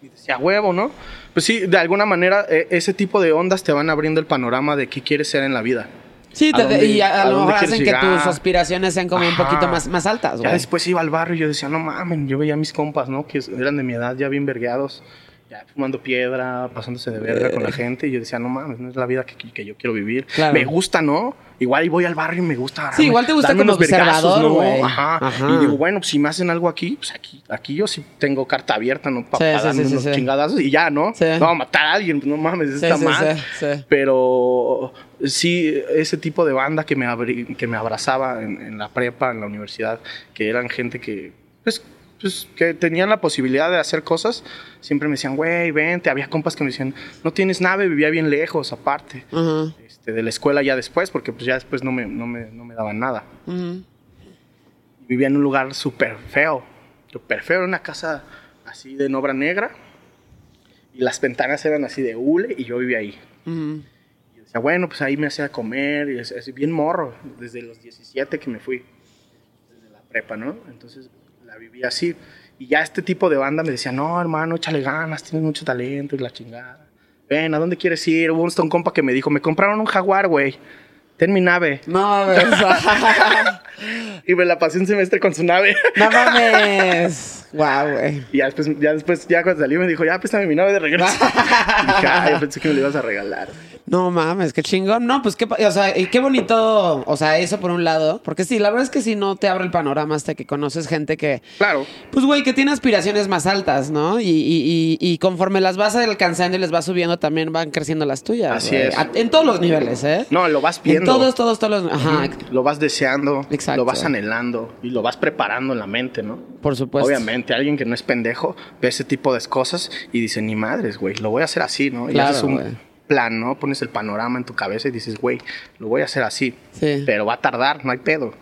Y decía, huevo, ¿no? Pues sí, de alguna manera eh, ese tipo de ondas te van abriendo el panorama de qué quieres ser en la vida. Sí, ¿A te- dónde- y a, a a lo mejor hacen que llegar? tus aspiraciones sean como un poquito más, más altas, Ya güey. después iba al barrio y yo decía, no mames, yo veía a mis compas, ¿no? Que eran de mi edad, ya bien vergueados, ya fumando piedra, pasándose de verga con la gente. Y yo decía, no mames, no es la vida que, que yo quiero vivir. Eh. Claro. Me gusta, ¿no? Igual y voy al barrio y me gusta. Sí, igual te gusta como unos vergazos, observador, ¿no? Ajá. Ajá. Y digo, bueno, pues si me hacen algo aquí, pues aquí, aquí yo sí tengo carta abierta, ¿no? Para Sí, sí, darme sí, sí, unos sí. chingadazos y ya, ¿no? Sí. No, matar a alguien, pues no mames, está sí, mal. sí, sí. Pero sí, ese tipo de banda que me, abri- que me abrazaba en, en la prepa, en la universidad, que eran gente que, pues, pues, que tenían la posibilidad de hacer cosas, siempre me decían, güey, vente. Había compas que me decían, no tienes nave, vivía bien lejos, aparte. Este, de la escuela ya después, porque pues ya después no me, no me, no me daban nada. Vivía en un lugar súper feo, súper feo, era una casa así de en obra negra. Y las ventanas eran así de hule y yo vivía ahí. Y decía, bueno, pues ahí me hacía comer, y es, es bien morro, desde los 17 que me fui, desde la prepa, ¿no? Entonces la viví así. Y ya este tipo de banda me decía, no, hermano, échale ganas, tienes mucho talento y la chingada. Ven, ¿a dónde quieres ir? Hubo un compa que me dijo, me compraron un jaguar, güey. Ten mi nave. No, ves. Y me la pasé un semestre con su nave. no mames. Guau, güey. Y ya después, ya después, ya cuando salí me dijo, ya préstame mi nave de regreso. y dije, "Ay, yo pensé que me lo ibas a regalar. No mames, qué chingón. No, pues qué, o sea, y qué bonito, o sea, eso por un lado, porque sí, la verdad es que si no te abre el panorama hasta que conoces gente que, Claro. pues güey, que tiene aspiraciones más altas, ¿no? Y, y, y, y conforme las vas alcanzando y les vas subiendo, también van creciendo las tuyas. Así güey. es. A- en todos los niveles, ¿eh? No, lo vas En viendo. todos, todos, todos los. Ajá, Lo vas deseando, Exacto. lo vas anhelando y lo vas preparando en la mente, ¿no? por supuesto. Obviamente, alguien que no es pendejo ve ese tipo de cosas y dice, ni madres, güey, lo voy a hacer así, ¿no? y Claro, haces un. Plan, ¿no? Pones el panorama en tu cabeza y dices, güey, lo voy a hacer así. Sí. Pero va a tardar, no hay pedo.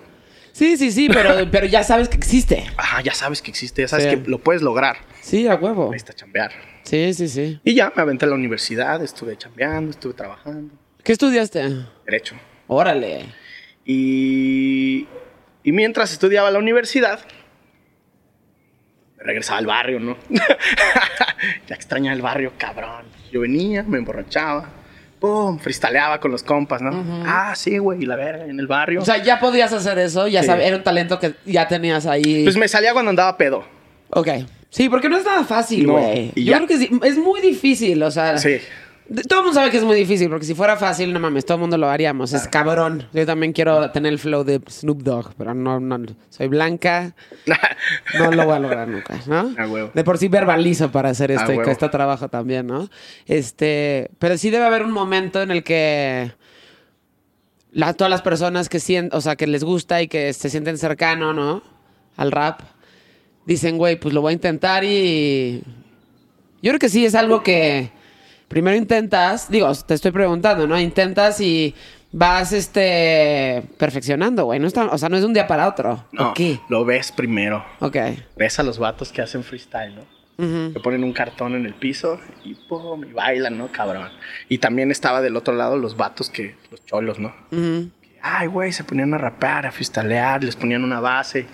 Sí, sí, sí, pero, pero ya sabes que existe. Ajá, ya sabes que existe, ya sabes Sí. que lo puedes lograr. Sí, a huevo. Ahí está chambear. Sí, sí, sí. Y ya me aventé a la universidad, estuve chambeando, estuve trabajando, ¿Qué estudiaste? derecho. Órale. Y, y mientras estudiaba la universidad, regresaba al barrio, ¿no? ya extrañaba el barrio, cabrón. Yo venía, me emborrachaba, pum, fristaleaba con los compas, ¿no? Ah, sí, güey, y la verga, en el barrio. O sea, ya podías hacer eso, ya Sí. sabes, era un talento que ya tenías ahí. pues me salía cuando andaba pedo. Ok. Sí, porque no es nada fácil, No, güey. y Yo ya. creo que sí, es muy difícil, o sea. Sí. Todo el mundo sabe que es muy difícil, porque si fuera fácil, no mames, todo el mundo lo haríamos. Es cabrón. Yo también quiero tener el flow de Snoop Dogg, pero no, no. Soy blanca, no lo voy a lograr nunca, ¿no? A huevo. De por sí verbalizo para hacer esto A y cuesta trabajo también, ¿no? Este, pero sí debe haber un momento en el que la- todas las personas que sienten, o sea, que les gusta y que se sienten cercano, ¿no? Al rap, dicen, güey, pues lo voy a intentar y yo creo que sí es algo que primero intentas, digo, te estoy preguntando, ¿no? Intentas y vas este perfeccionando, güey, no está, o sea, no es de un día para otro. No, ¿O qué? lo ves primero. Ok. Ves a los vatos que hacen freestyle, ¿no? Le ponen un cartón en el piso y pum, y bailan, ¿no? Cabrón. Y también estaba del otro lado los vatos que, los cholos, ¿no? Ujú. Ay, güey, se ponían a rapear, a freestylear, les ponían una base,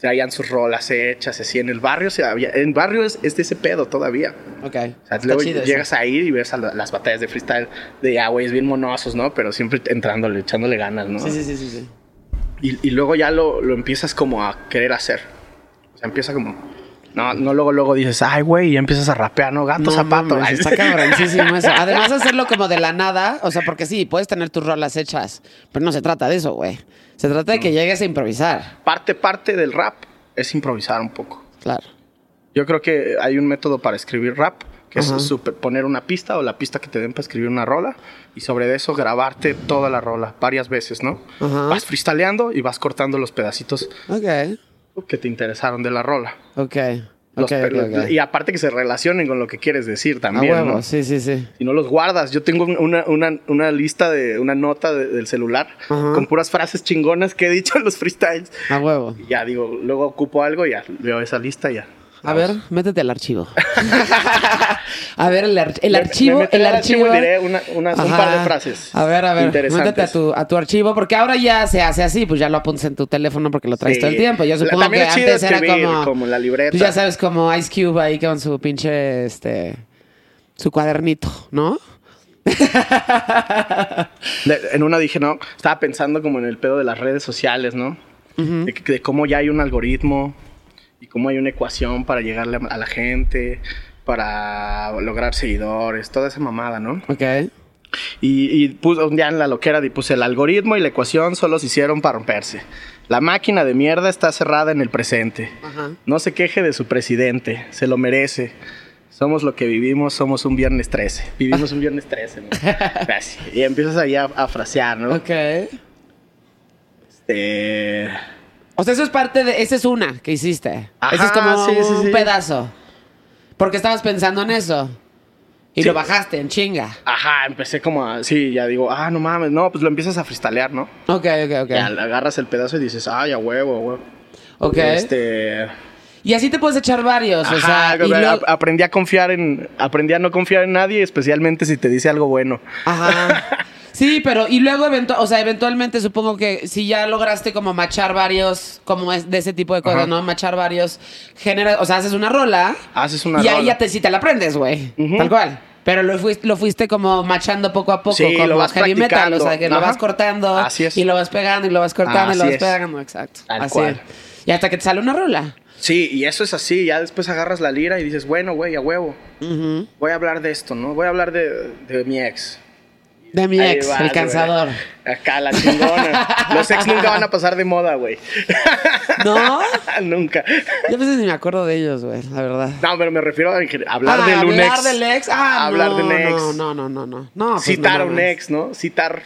traían sus rolas hechas, así. En el barrio, se había, en barrio es, es de ese pedo todavía. Ok. O sea, luego chido llegas a ir y ves a las batallas de freestyle de, ah, güeyes bien monosos, ¿no? Pero siempre entrándole, echándole ganas, ¿no? Sí, sí, sí, sí, sí. Y, y luego ya lo, lo empiezas como a querer hacer. O sea, empieza como... No, no luego, luego dices, ay, güey, y ya empiezas a rapear, ¿no? Gato, No zapato. mames, Ay, está cabroncísimo eso. Además, hacerlo como de la nada, o sea, porque sí, puedes tener tus rolas hechas, pero no se trata de eso, güey. Se trata de que llegues a improvisar. Parte, parte del rap es improvisar un poco. Claro. Yo creo que hay un método para escribir rap, que Ajá. es super- poner una pista o la pista que te den para escribir una rola y sobre eso grabarte toda la rola varias veces, ¿no? Ajá. Vas freestyleando y vas cortando los pedacitos Ok. que te interesaron de la rola. Ok. Los Ok, pe- ok, ok. Y aparte que se relacionen con lo que quieres decir A también, huevo, ¿no? sí, sí, sí. Si no los guardas, yo tengo una, una, una lista de una nota de- del celular con puras frases chingonas que he dicho en los freestyles. A huevo. Y ya digo, luego ocupo algo y ya veo esa lista y ya. A ver, métete al archivo. a ver, el, ar- el Me- archivo, me el archivo archivo. y diré una- una- un par de frases A ver, a ver, métete a tu, a tu archivo, porque ahora ya se hace así, pues ya lo apuntas en tu teléfono porque lo traes Sí. todo el tiempo. Yo supongo que antes era como. como la libreta. Pues ya sabes, como Ice Cube ahí con su pinche, este. Su cuadernito, ¿no? En una dije, no, estaba pensando como en el pedo de las redes sociales, ¿no? de cómo ya hay un algoritmo y cómo hay una ecuación para llegarle a, la gente, para lograr seguidores, toda esa mamada, ¿no? Ok. Y, y puse un día en la loquera y puse el algoritmo y la ecuación solo se hicieron para romperse. La máquina de mierda está cerrada en el presente. Ajá. No se queje de su presidente, se lo merece. Somos lo que vivimos, somos un viernes 13. Vivimos un viernes 13, ¿no? Y empiezas ahí a, a frasear, ¿no? Ok. Este, O sea, eso es parte de. Esa es una que hiciste. Ajá, Ese es como sí, un sí. pedazo. Porque estabas pensando en eso. Y Sí. lo bajaste en chinga. Ajá, empecé como a... Sí, ya digo, ah, no mames, no, pues lo empiezas a freestylear, ¿no? Ok, ok, ok. Ya agarras el pedazo y dices, ay, a huevo, a huevo. Ok. Este... Y así te puedes echar varios. o Ajá, sea, y a- luego- aprendí a confiar en... Aprendí a no confiar en nadie, especialmente si te dice algo bueno. Ajá. Sí, pero y luego eventu- o sea, eventualmente supongo que si ya lograste como machar varios, como es de ese tipo de cosas, Ajá. ¿no? Machar varios géneros, o sea, haces una rola. Haces una y ahí rola. ya te, si te la aprendes, güey. Tal cual. Pero lo fuiste, lo fuiste como machando poco a poco, Sí, como lo vas heavy metal, o sea, que lo vas cortando Así es. y lo vas pegando y lo vas cortando y lo vas es. pegando, exacto. Tal Así. cual. Y hasta que te sale una rola. Sí, y eso es así. Ya después agarras la lira y dices, bueno, güey, a huevo. Voy a hablar de esto, ¿no? Voy a hablar de, de mi ex. De mi Ahí ex, vas, el cansador. Acá, la chingona. Los ex nunca van a pasar de moda, güey. ¿No? nunca. Yo a veces ni me acuerdo de ellos, güey, la verdad. No, pero me refiero a hablar Ah, de un hablar ex. del ex. Ah, hablar no, de un ex. No, no, no, no, no. no pues Citar a un ex, ¿no? Citar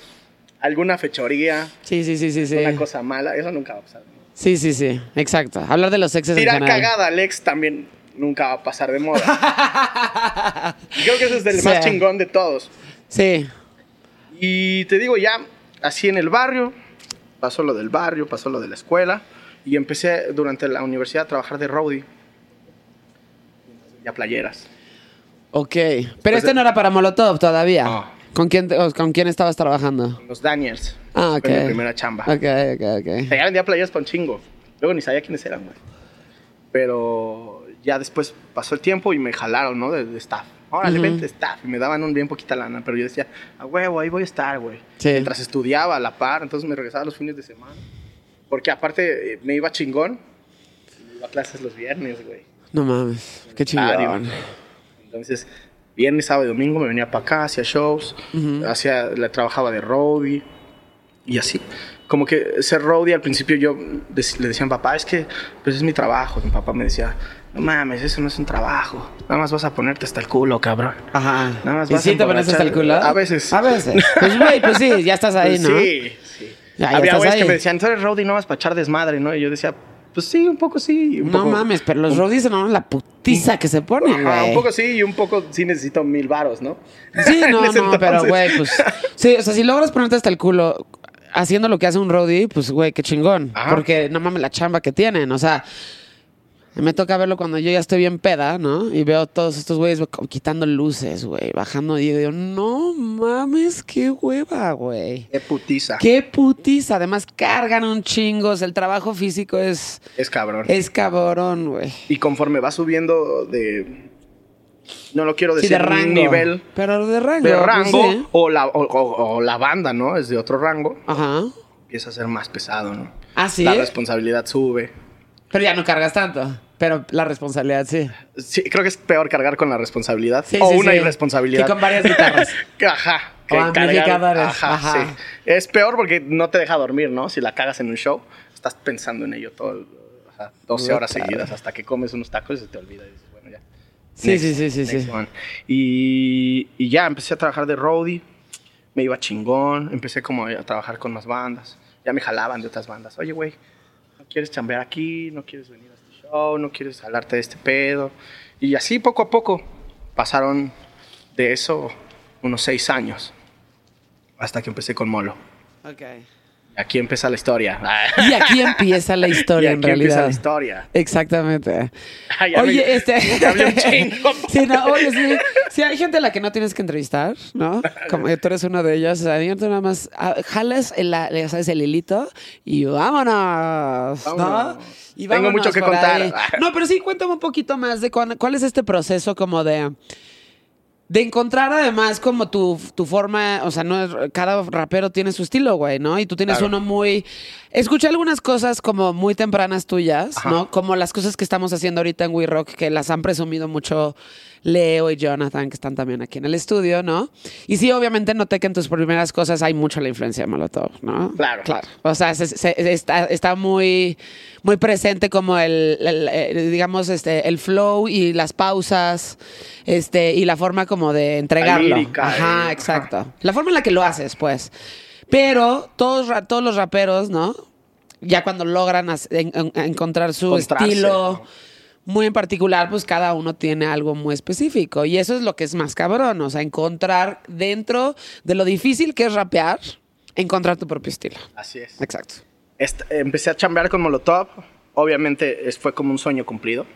alguna fechoría, Sí, sí, sí, sí, sí. una cosa mala. Eso nunca va a pasar. Sí, sí, sí. Exacto. Hablar de los exes Tirar cagada al ex también nunca va a pasar de moda. Creo que ese es el Sí. más chingón de todos. Sí. Y te digo, ya así en el barrio, pasó lo del barrio, pasó lo de la escuela, y empecé durante la universidad a trabajar de roadie. Ya playeras. Ok. Pero Pues este de- no era para Molotov todavía. No. ¿Con quién, o ¿Con quién estabas trabajando? Los Daniels. Ah, ok. Fue mi primera chamba. Ok, ok, O ok. sea, ya vendía playeras para un chingo. Luego ni sabía quiénes eran, güey. Pero ya después pasó el tiempo y me jalaron, ¿no? De, de staff. Órale, Ujú. vente staff. Y me daban un bien poquita lana. Pero yo decía, a huevo, ahí voy a estar, güey. Sí. Mientras estudiaba a la par, entonces me regresaba los fines de semana. Porque aparte eh, me iba chingón. Me iba a clases los viernes, güey. No mames. Qué Ah, chingón. Entonces, viernes, sábado y domingo me venía para acá, hacía shows, hacía, le trabajaba de roadie y así. Como que ser roadie al principio yo le decía a mi papá, es que pues es mi trabajo. Mi papá me decía, no mames, eso no es un trabajo. Nada más vas a ponerte hasta el culo, cabrón. Ajá. Nada más ¿Y vas sí a te pones hasta el culo? A veces. A veces. Pues, güey, pues sí, ya estás ahí, Pues ¿no? Sí, sí. Ya, ya Había güeyes que me decían, tú eres roadie no vas para echar desmadre, ¿no? Y yo decía, pues sí, un poco sí. Un No poco, mames, pero los roadies no la putiza que se ponen, Ajá, güey. un poco sí y un poco sí necesito mil varos, ¿no? Sí, no, no, pero güey, pues. Sí, o sea, si logras ponerte hasta el culo haciendo lo que hace un roadie, pues güey, qué chingón. Ajá. Porque no mames la chamba que tienen, o sea. Me toca verlo cuando yo ya estoy bien peda, ¿no? Y veo todos estos güeyes quitando luces, güey, bajando. Y digo, no mames, qué hueva, güey. Qué putiza. Qué putiza. Además, cargan un chingo. O sea, el trabajo físico es, Es cabrón. es cabrón, güey. Y conforme va subiendo de. No lo quiero Sí, decir de rango. nivel Pero de rango. de pues, rango sí. o, la, o, o- o la banda, ¿no? Es de otro rango. Ajá. Empieza a ser más pesado, ¿no? Ah, sí. La responsabilidad sube. Pero ya no cargas tanto. Pero la responsabilidad sí. Sí, creo que es peor cargar con la responsabilidad Sí, o sí, una sí. irresponsabilidad. Que con varias guitarras. Ajá. que O cargar- amplificadores. Ajá, Ajá. sí. Es peor porque no te deja dormir, ¿no? Si la cagas en un show, estás pensando en ello todo, el- ajá, 12 horas Claro. seguidas hasta que comes unos tacos y se te olvida y Sí, sí, sí, sí, next sí. one. Y, y ya empecé a trabajar de roadie, me iba chingón, empecé como a trabajar con más bandas. Ya me jalaban de otras bandas. Oye, güey, ¿no quieres chambear aquí? ¿No quieres venir a este show? ¿No quieres hablarte de este pedo? Y así poco a poco pasaron de eso unos seis años hasta que empecé con Molo. Ok. Aquí empieza la historia. Y aquí empieza la Y historia, aquí en empieza realidad. la historia. Exactamente. Ay, Oye, me- este. un chingo. sí, no, oye, sí. Sí, hay gente a la que no tienes que entrevistar, ¿no? Como tú eres uno de ellos. O sea, tú nada más ah, jalas el, ya sabes, el hilito y vámonos, ¿no? Vámonos. Tengo mucho que contar. ahí. No, pero sí, cuéntame un poquito más de cuán- cuál es este proceso como de. De encontrar además como tu, tu forma, o sea, no es- cada rapero tiene su estilo, güey, ¿no? Y tú tienes Claro. uno muy... Escuché algunas cosas como muy tempranas tuyas, Ajá. ¿no? Como las cosas que estamos haciendo ahorita en We Rock, que las han presumido mucho Leo y Jonathan, que están también aquí en el estudio, ¿no? Y sí, obviamente noté que en tus primeras cosas hay mucho la influencia de Molotov, ¿no? Claro. Claro. O sea, se- se- está, está muy, muy presente como el, el- el, digamos, este, el flow y las pausas, este, y la forma como de entregarlo. lírica, Ajá, eh, exacto. La forma en la que lo haces, pues. Pero todos, todos los raperos, ¿no? Ya cuando logran as- en- en- encontrar su estilo muy en particular, pues cada uno tiene algo muy específico. Y eso es lo que es más cabrón. O sea, encontrar dentro de lo difícil que es rapear, encontrar tu propio estilo. Así es. Exacto. Empecé a chambear con Molotov. Obviamente es- fue como un sueño cumplido,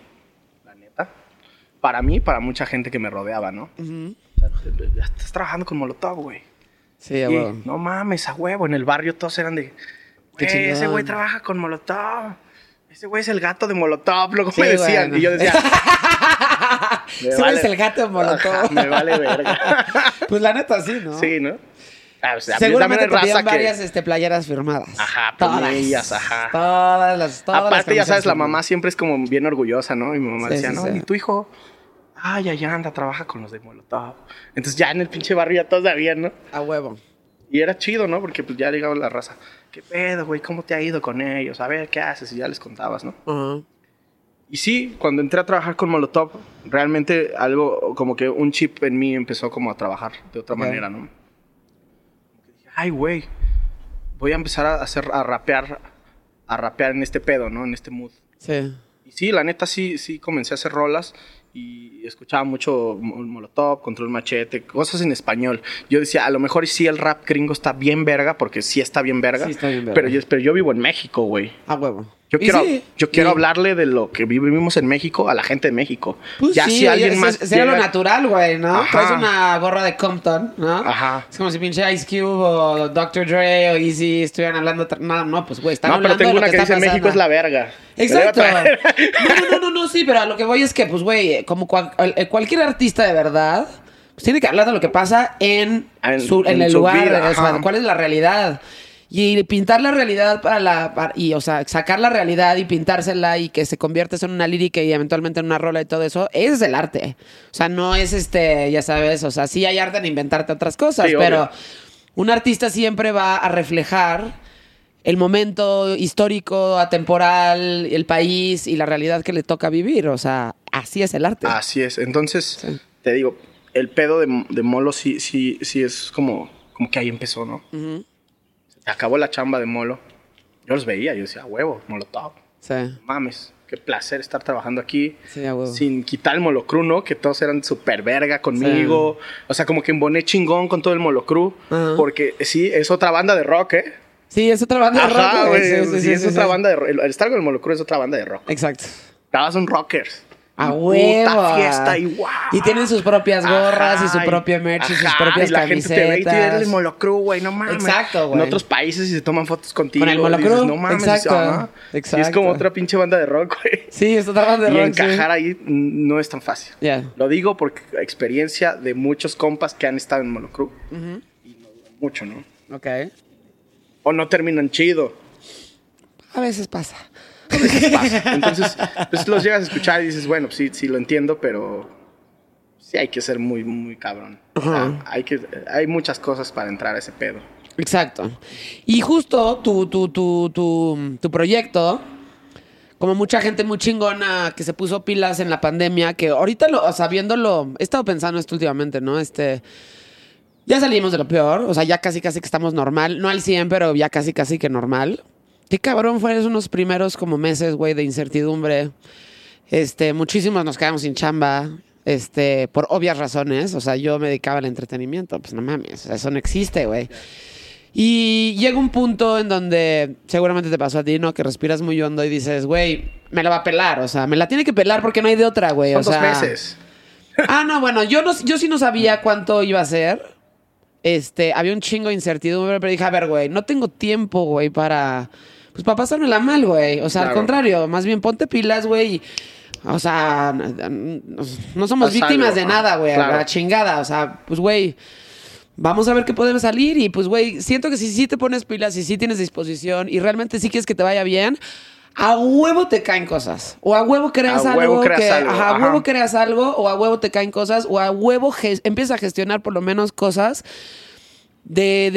la neta. Para mí, para mucha gente que me rodeaba, ¿no? O sea, estás trabajando con Molotov, güey. Sí, a Y, huevo. No mames, a huevo. En el barrio todos eran de. Qué "Güey, ese chingón". güey trabaja con Molotov. Ese güey es el gato de Molotov, luego Sí, me decían. bueno. Y yo decía. me Ese güey es el gato de Molotov. Ajá, me vale verga. Pues la neta sí, ¿no? sí, ¿no? Ah, o sea, Seguramente te raza que- varias este, playeras firmadas. Ajá, todas. planillas, ajá. Todas las, todas las Aparte, ya camisetas sabes, la mamá siempre es como bien orgullosa, ¿no? Y mi mamá Sí, decía, sí, no, y tu hijo, ay, allá anda, trabaja con los de Molotov. Entonces ya en el pinche barrio ya todos sabían, ¿no? A huevo. Y era chido, ¿no? Porque pues ya llegaba la raza. ¿Qué pedo, güey? ¿Cómo te ha ido con ellos? A ver, ¿qué haces? Y ya les contabas, ¿no? Ajá. Y sí, cuando entré a trabajar con Molotov, realmente algo, como que un chip en mí empezó como a trabajar de otra Ok. manera, ¿no? Ay, güey, voy a empezar a hacer, a rapear, a rapear en este pedo, ¿no? En este mood. Sí. Y sí, la neta sí, sí comencé a hacer rolas y escuchaba mucho Mo- Molotov, Control Machete, cosas en español. Yo decía, a lo mejor sí el rap gringo está bien verga, porque sí está bien verga. Sí está bien verga. Pero yo, pero yo vivo en México, güey. A huevo. Yo Y quiero, sí, yo quiero y- hablarle de lo que vivimos en México a la gente de México. Pues ya sí, si alguien es- más. Sería lo llega- natural, güey, ¿no? Ajá. Traes una gorra de Compton, ¿no? Ajá. Es como si pinche Ice Cube o Dr. Dre o Easy estuvieran hablando. No, no, pues, güey, están No, pero hablando tengo de lo una que, que, dice México es la verga. Exacto. No, no, no, no, no, sí, pero a lo que voy es que, pues, güey, como cual- cualquier artista de verdad, pues tiene que hablar de lo que pasa en, En- su, en en el lugar, vida, o sea, cuál es la realidad. Y pintar la realidad para la. para- y, o sea, sacar la realidad y pintársela y que se convierta en una lírica y eventualmente en una rola y todo eso, ese es el arte. O sea, no es este, ya sabes, o sea, sí hay arte en inventarte otras cosas, Sí, pero obvio. un artista siempre va a reflejar el momento histórico, atemporal, el país y la realidad que le toca vivir. O sea, así es el arte. Así es. Entonces, Sí. te digo, el pedo de, de Molo sí, sí, sí es como, como que ahí empezó, ¿no? Se acabó la chamba de Molo. Yo los veía, yo decía, huevo, Molotov. Sí, Mames, qué placer estar trabajando aquí. sí, a huevo. Sin quitar el molocru, ¿no? Que todos eran súper verga conmigo. O sea, como que emboné chingón con todo el molocru. Ajá. Porque sí, es otra banda de rock, ¿eh? Sí, es otra banda de rock. güey. Sí, sí, sí, sí, es otra banda de rock. El, el estar con el molocru es otra banda de rock. Exacto. Estabas un rockers. A Y huevo. Puta fiesta y guau. Y tienen sus propias gorras y su propio merch y sus propias y la gente te ve y te camisetas. ve el Molocru, güey, no mames. Exacto, güey. En otros países y se toman fotos contigo. Con el y Molocru, no mames. exacto, ajá. Y es exacto. como otra pinche banda de rock, güey. Sí, esto trabajando de y rock. sí. encajar ahí mm, no es tan fácil. Ya. Lo digo porque experiencia de muchos compas que han estado en Molocru. Y no duran mucho, ¿no? Ok. O no terminan chido. A veces pasa. pasa. Entonces, pues los llegas a escuchar y dices, bueno, pues sí, sí lo entiendo, pero sí hay que ser muy, muy cabrón. O sea, hay, que, hay muchas cosas para entrar a ese pedo. Exacto. Y justo tu, tu, tu, tu, tu proyecto, como mucha gente muy chingona que se puso pilas en la pandemia, que ahorita, lo, o sea, viéndolo, he estado pensando esto últimamente, ¿no? Este, ya salimos de lo peor, o sea, ya casi casi que estamos normal, no al 100, pero ya casi casi que normal. Qué cabrón fueron unos primeros como meses, güey, de incertidumbre. Este, muchísimos nos quedamos sin chamba, este, por obvias razones. O sea, yo me dedicaba al entretenimiento, pues no mames, eso no existe, güey. Y llega un punto en donde seguramente te pasó a ti, ¿no? Que respiras muy hondo y dices, güey, me la va a pelar. O sea, me la tiene que pelar porque no hay de otra, güey. O sea, meses. Ah, no, bueno, yo, no, yo sí no sabía cuánto iba a ser. Este, había un chingo de incertidumbre, pero dije, a ver, güey, no tengo tiempo, güey, para. Pues para pasármela mal, güey. O sea, al contrario, más bien ponte pilas, güey. O sea, no somos Haz víctimas algo, de nada, güey. a claro. La chingada. O sea, pues, güey. Vamos a ver qué podemos salir y pues, güey, siento que si sí te pones pilas y sí tienes disposición y realmente sí quieres que te vaya bien, a huevo te caen cosas. O a huevo creas A algo huevo creas que... algo, ajá, a huevo creas algo o a huevo te caen cosas o a huevo empiezas a gestionar por lo menos cosas de,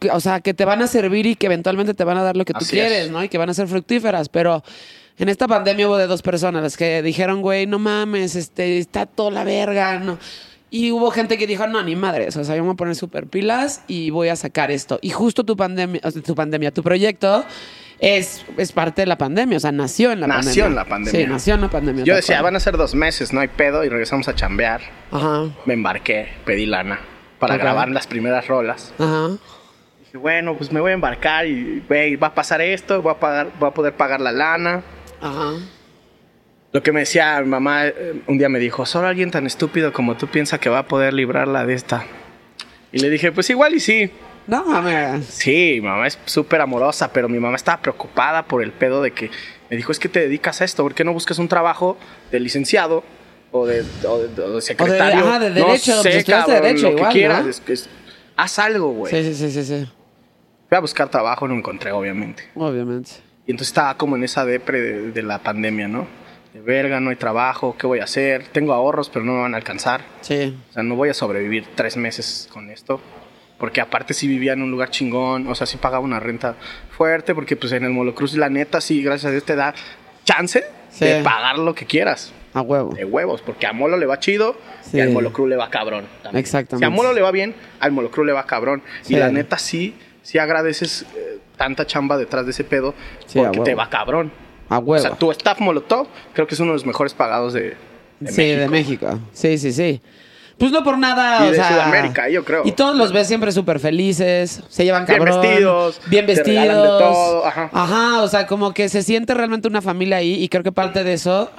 de, o sea, que te van a servir y que eventualmente te van a dar lo que tú quieres, es. ¿no? Y que van a ser fructíferas, pero en esta pandemia hubo de dos personas las que dijeron, güey, no mames, este, está toda la verga, no. Y hubo gente que dijo, no, ni madres, o sea, yo me voy a poner super pilas y voy a sacar esto. Y justo tu pandemia, o sea, tu pandemia, tu proyecto es, es parte de la pandemia, o sea, nació en la pandemia. Nació en la pandemia. Sí, nació en la pandemia. Yo decía, cual. van a ser dos meses, no hay pedo, y regresamos a chambear. Ajá, Me embarqué, pedí lana para grabar las primeras rolas. ajá. Dije, bueno, pues me voy a embarcar y, güey, va a pasar esto, voy a, pagar, voy a poder pagar la lana. Ajá. Lo que me decía mi mamá, eh, un día me dijo, solo alguien tan estúpido como tú piensa que va a poder librarla de esta. Y le dije, pues igual y sí. No mames. Sí, mi mamá es súper amorosa, pero mi mamá estaba preocupada por el pedo de que me dijo, es que te dedicas a esto, ¿por qué no buscas un trabajo de licenciado o de, o de- o de secretario? ajá, de No derecho, pues sé, cabrón, derecho lo que igual, quieras. ¿no? es que es- haz algo, güey. Sí, sí, sí, sí, sí. Fui a buscar trabajo, no encontré, obviamente. Obviamente. Y entonces estaba como en esa depre de, de la pandemia, ¿no? De verga, no hay trabajo, ¿qué voy a hacer? Tengo ahorros, pero no me van a alcanzar. Sí. O sea, no voy a sobrevivir tres meses con esto. Porque aparte sí vivía en un lugar chingón, o sea, sí pagaba una renta fuerte, porque pues en el Molocruz la neta sí, gracias a Dios te da chance Sí. de pagar lo que quieras. A huevo. De huevos, porque a Molo le va chido Sí. y al Molocruz le va cabrón. también. Exactamente. Si a Molo le va bien, al Molocruz le va cabrón. Sí. Y la neta sí, sí agradeces eh, tanta chamba detrás de ese pedo, Sí, porque te va cabrón. A O huevo. sea, tu staff Molotov creo que es uno de los mejores pagados de, de sí, México. de México. Sí, sí, sí. Pues no por nada, Y o de sea, Sudamérica, yo creo. Y todos los ves siempre súper felices, se llevan Bien cabrón. vestidos, Bien vestidos. de todo, ajá. Ajá, o sea, como que se siente realmente una familia ahí y creo que parte de eso,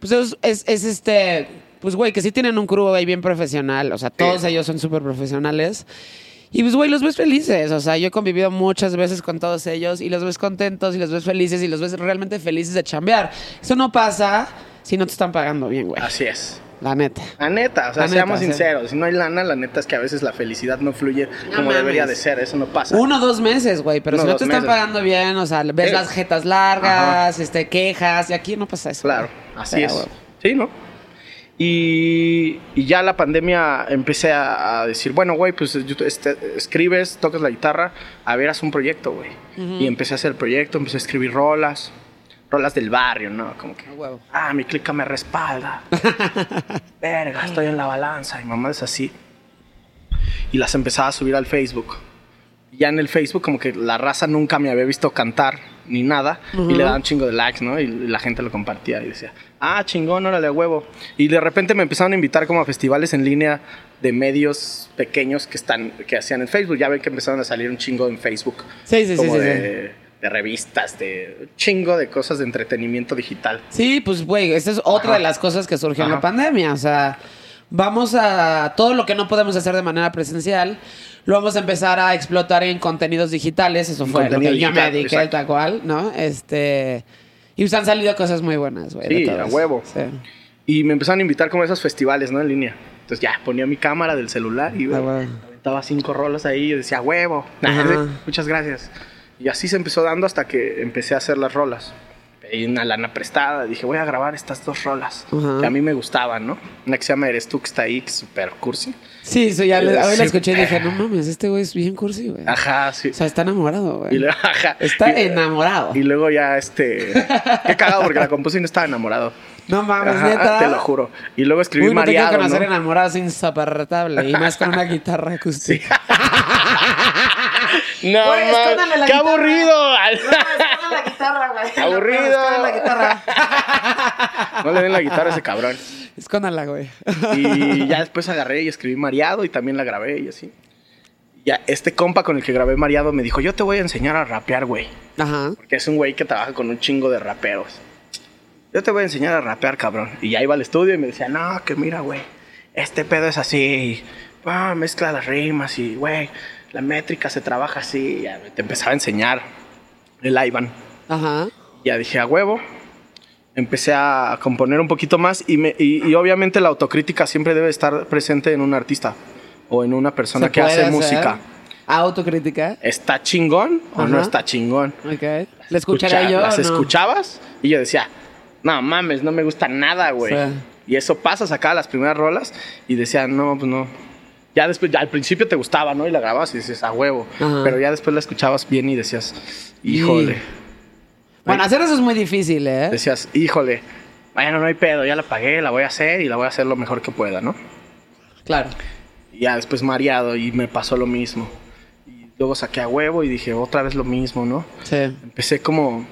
pues es, es, es este, pues güey, que sí tienen un crew ahí bien profesional, o sea, todos Sí. ellos son súper profesionales. Y pues, güey, los ves felices. O sea, yo he convivido muchas veces con todos ellos y los ves contentos y los ves felices y los ves realmente felices de chambear. Eso no pasa si no te están pagando bien, güey. Así es. La neta. La neta, o sea, La neta, seamos sí. sinceros. Si no hay lana, la neta es que a veces la felicidad no fluye No como mames. debería de ser. Eso no pasa. Uno o dos meses, güey, pero Uno si no te están meses. pagando bien, o sea, ves Eh. las jetas largas, este, quejas, y aquí no pasa eso. Claro, así Pero, es. Sí, ¿no? Y, y ya la pandemia empecé a, a decir, bueno, güey, pues yo- este, escribes, tocas la guitarra, a ver, haz un proyecto, güey. Y empecé a hacer el proyecto, empecé a escribir rolas, rolas del barrio, ¿no? Como que, ah, mi clica me respalda. Verga, estoy en la balanza. Y mamá es así. Y las empezaba a subir al Facebook. Y ya en el Facebook, como que la raza nunca me había visto cantar ni nada. Y le daban chingo de likes, ¿no? Y la gente lo compartía y decía, ah, chingón, órale, a huevo. Y de repente me empezaron a invitar como a festivales en línea de medios pequeños que están que hacían en Facebook. Ya ven que empezaron a salir un chingo en Facebook. Sí, sí, sí, como sí, de de revistas, de chingo de cosas de entretenimiento digital. Sí, pues, güey, esa es otra Ajá. de las cosas que surgió en la pandemia. O sea, vamos a. Todo lo que no podemos hacer de manera presencial, lo vamos a empezar a explotar en contenidos digitales. Eso fue lo que contenido yo me digital, dediqué exacto. tal cual, ¿no? Este. Y pues han salido cosas muy buenas, güey. Sí, a huevo. Sí. Y me empezaron a invitar como a esos festivales, ¿no? En línea. Entonces ya ponía mi cámara del celular y Ah, güey, huevo. aventaba cinco rolas ahí y decía, huevo. Muchas gracias. Y así se empezó dando hasta que empecé a hacer las rolas. Pedí una lana prestada, dije, voy a grabar estas dos rolas Ajá. que a mí me gustaban, ¿no? Una que se llama Eres tú, que está ahí, que es súper cursi. Sí, eso ya le- hoy Sí. la escuché y dije, no mames, este güey es bien cursi, güey. Ajá, sí. O sea, está enamorado, güey. luego, ajá. Está Y- enamorado. Y luego ya, este... Qué cagado, porque la compuse y no estaba enamorado. No mames, Ajá, neta. te lo juro. Y luego escribí Uy, no te quiero conocer ¿no? enamorado es insoportable. Y más con una guitarra acústica. No, Güey, escóndale la ¡Qué guitarra. aburrido! la guitarra, güey. Aburrido. Escóndale la guitarra. No le den la guitarra a ese cabrón. Escóndala, güey. Y ya después agarré y escribí Mareado y también la grabé y así. Ya este compa con el que grabé Mareado me dijo, yo te voy a enseñar a rapear, güey. Ajá. Porque es un güey que trabaja con un chingo de raperos. Yo te voy a enseñar a rapear, cabrón. Y ya iba al estudio y me decía, no, que mira, güey. Este pedo es así. Ah, mezcla las rimas y, güey, la métrica se trabaja así. Ya te empezaba a enseñar el Ivan. Ajá. Ya dije, a huevo. Empecé a componer un poquito más y, me- y- y obviamente la autocrítica siempre debe estar presente en un artista o en una persona ¿Se que hace hacer música. Autocrítica. ¿Está chingón o no está chingón? Ok. ¿Le escucharé Escucha- yo? Las no? escuchabas y yo decía, no mames, no me gusta nada, güey. Sí. Y eso pasa, sacaba las primeras rolas y decía, no, pues no. Ya después, ya al principio te gustaba, ¿no? Y la grababas y dices, a huevo. Ajá. Pero ya después la escuchabas bien y decías, híjole. Bueno, hacer eso es muy difícil, ¿eh? Decías, híjole, bueno, no hay pedo, ya la pagué, la voy a hacer y la voy a hacer lo mejor que pueda, ¿no? Claro. Y ya después mareado y me pasó lo mismo. Y luego saqué a huevo y dije, otra vez lo mismo, ¿no? Sí. Empecé como,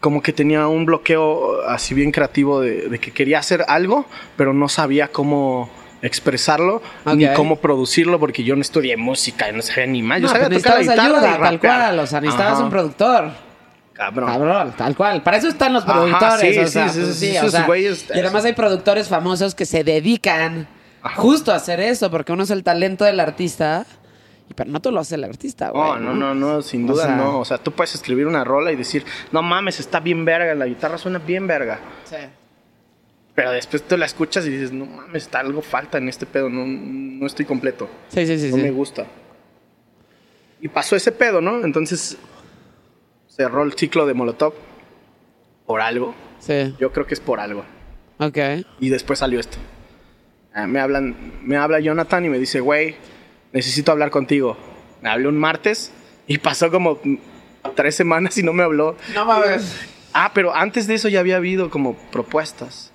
como que tenía un bloqueo así bien creativo de, de que quería hacer algo, pero no sabía cómo expresarlo ni Ok. cómo producirlo porque yo no estudié música, no sabía ni más. Yo No, sabía tocar guitarra ayuda, tal cual. O sea, necesitabas Ajá, un productor. Cabrón. Cabrón, tal cual. Para eso están los Ajá, productores. sí, o sea, sí, pues, sí, sí, o sea, güeyes- y además hay productores famosos que se dedican Ajá. justo a hacer eso, porque uno es el talento del artista, pero no todo lo hace el artista, güey. No, no, no, no, sin O duda sea- no. O sea, tú puedes escribir una rola y decir, no mames, está bien verga, la guitarra suena bien verga. Sí. Pero después tú la escuchas y dices, no mames, está algo falta en este pedo, no, no estoy completo. Sí, sí, sí. no sí. me gusta. Y pasó ese pedo, ¿no? Entonces cerró el ciclo de Molotov por algo. Sí. Yo creo que es por algo. Ok. Y después salió esto. Ah, me hablan, me habla Jonathan y me dice, güey, necesito hablar contigo. Me habló un martes y pasó como tres semanas y no me habló. No mames. Ah, pero antes de eso ya había habido como propuestas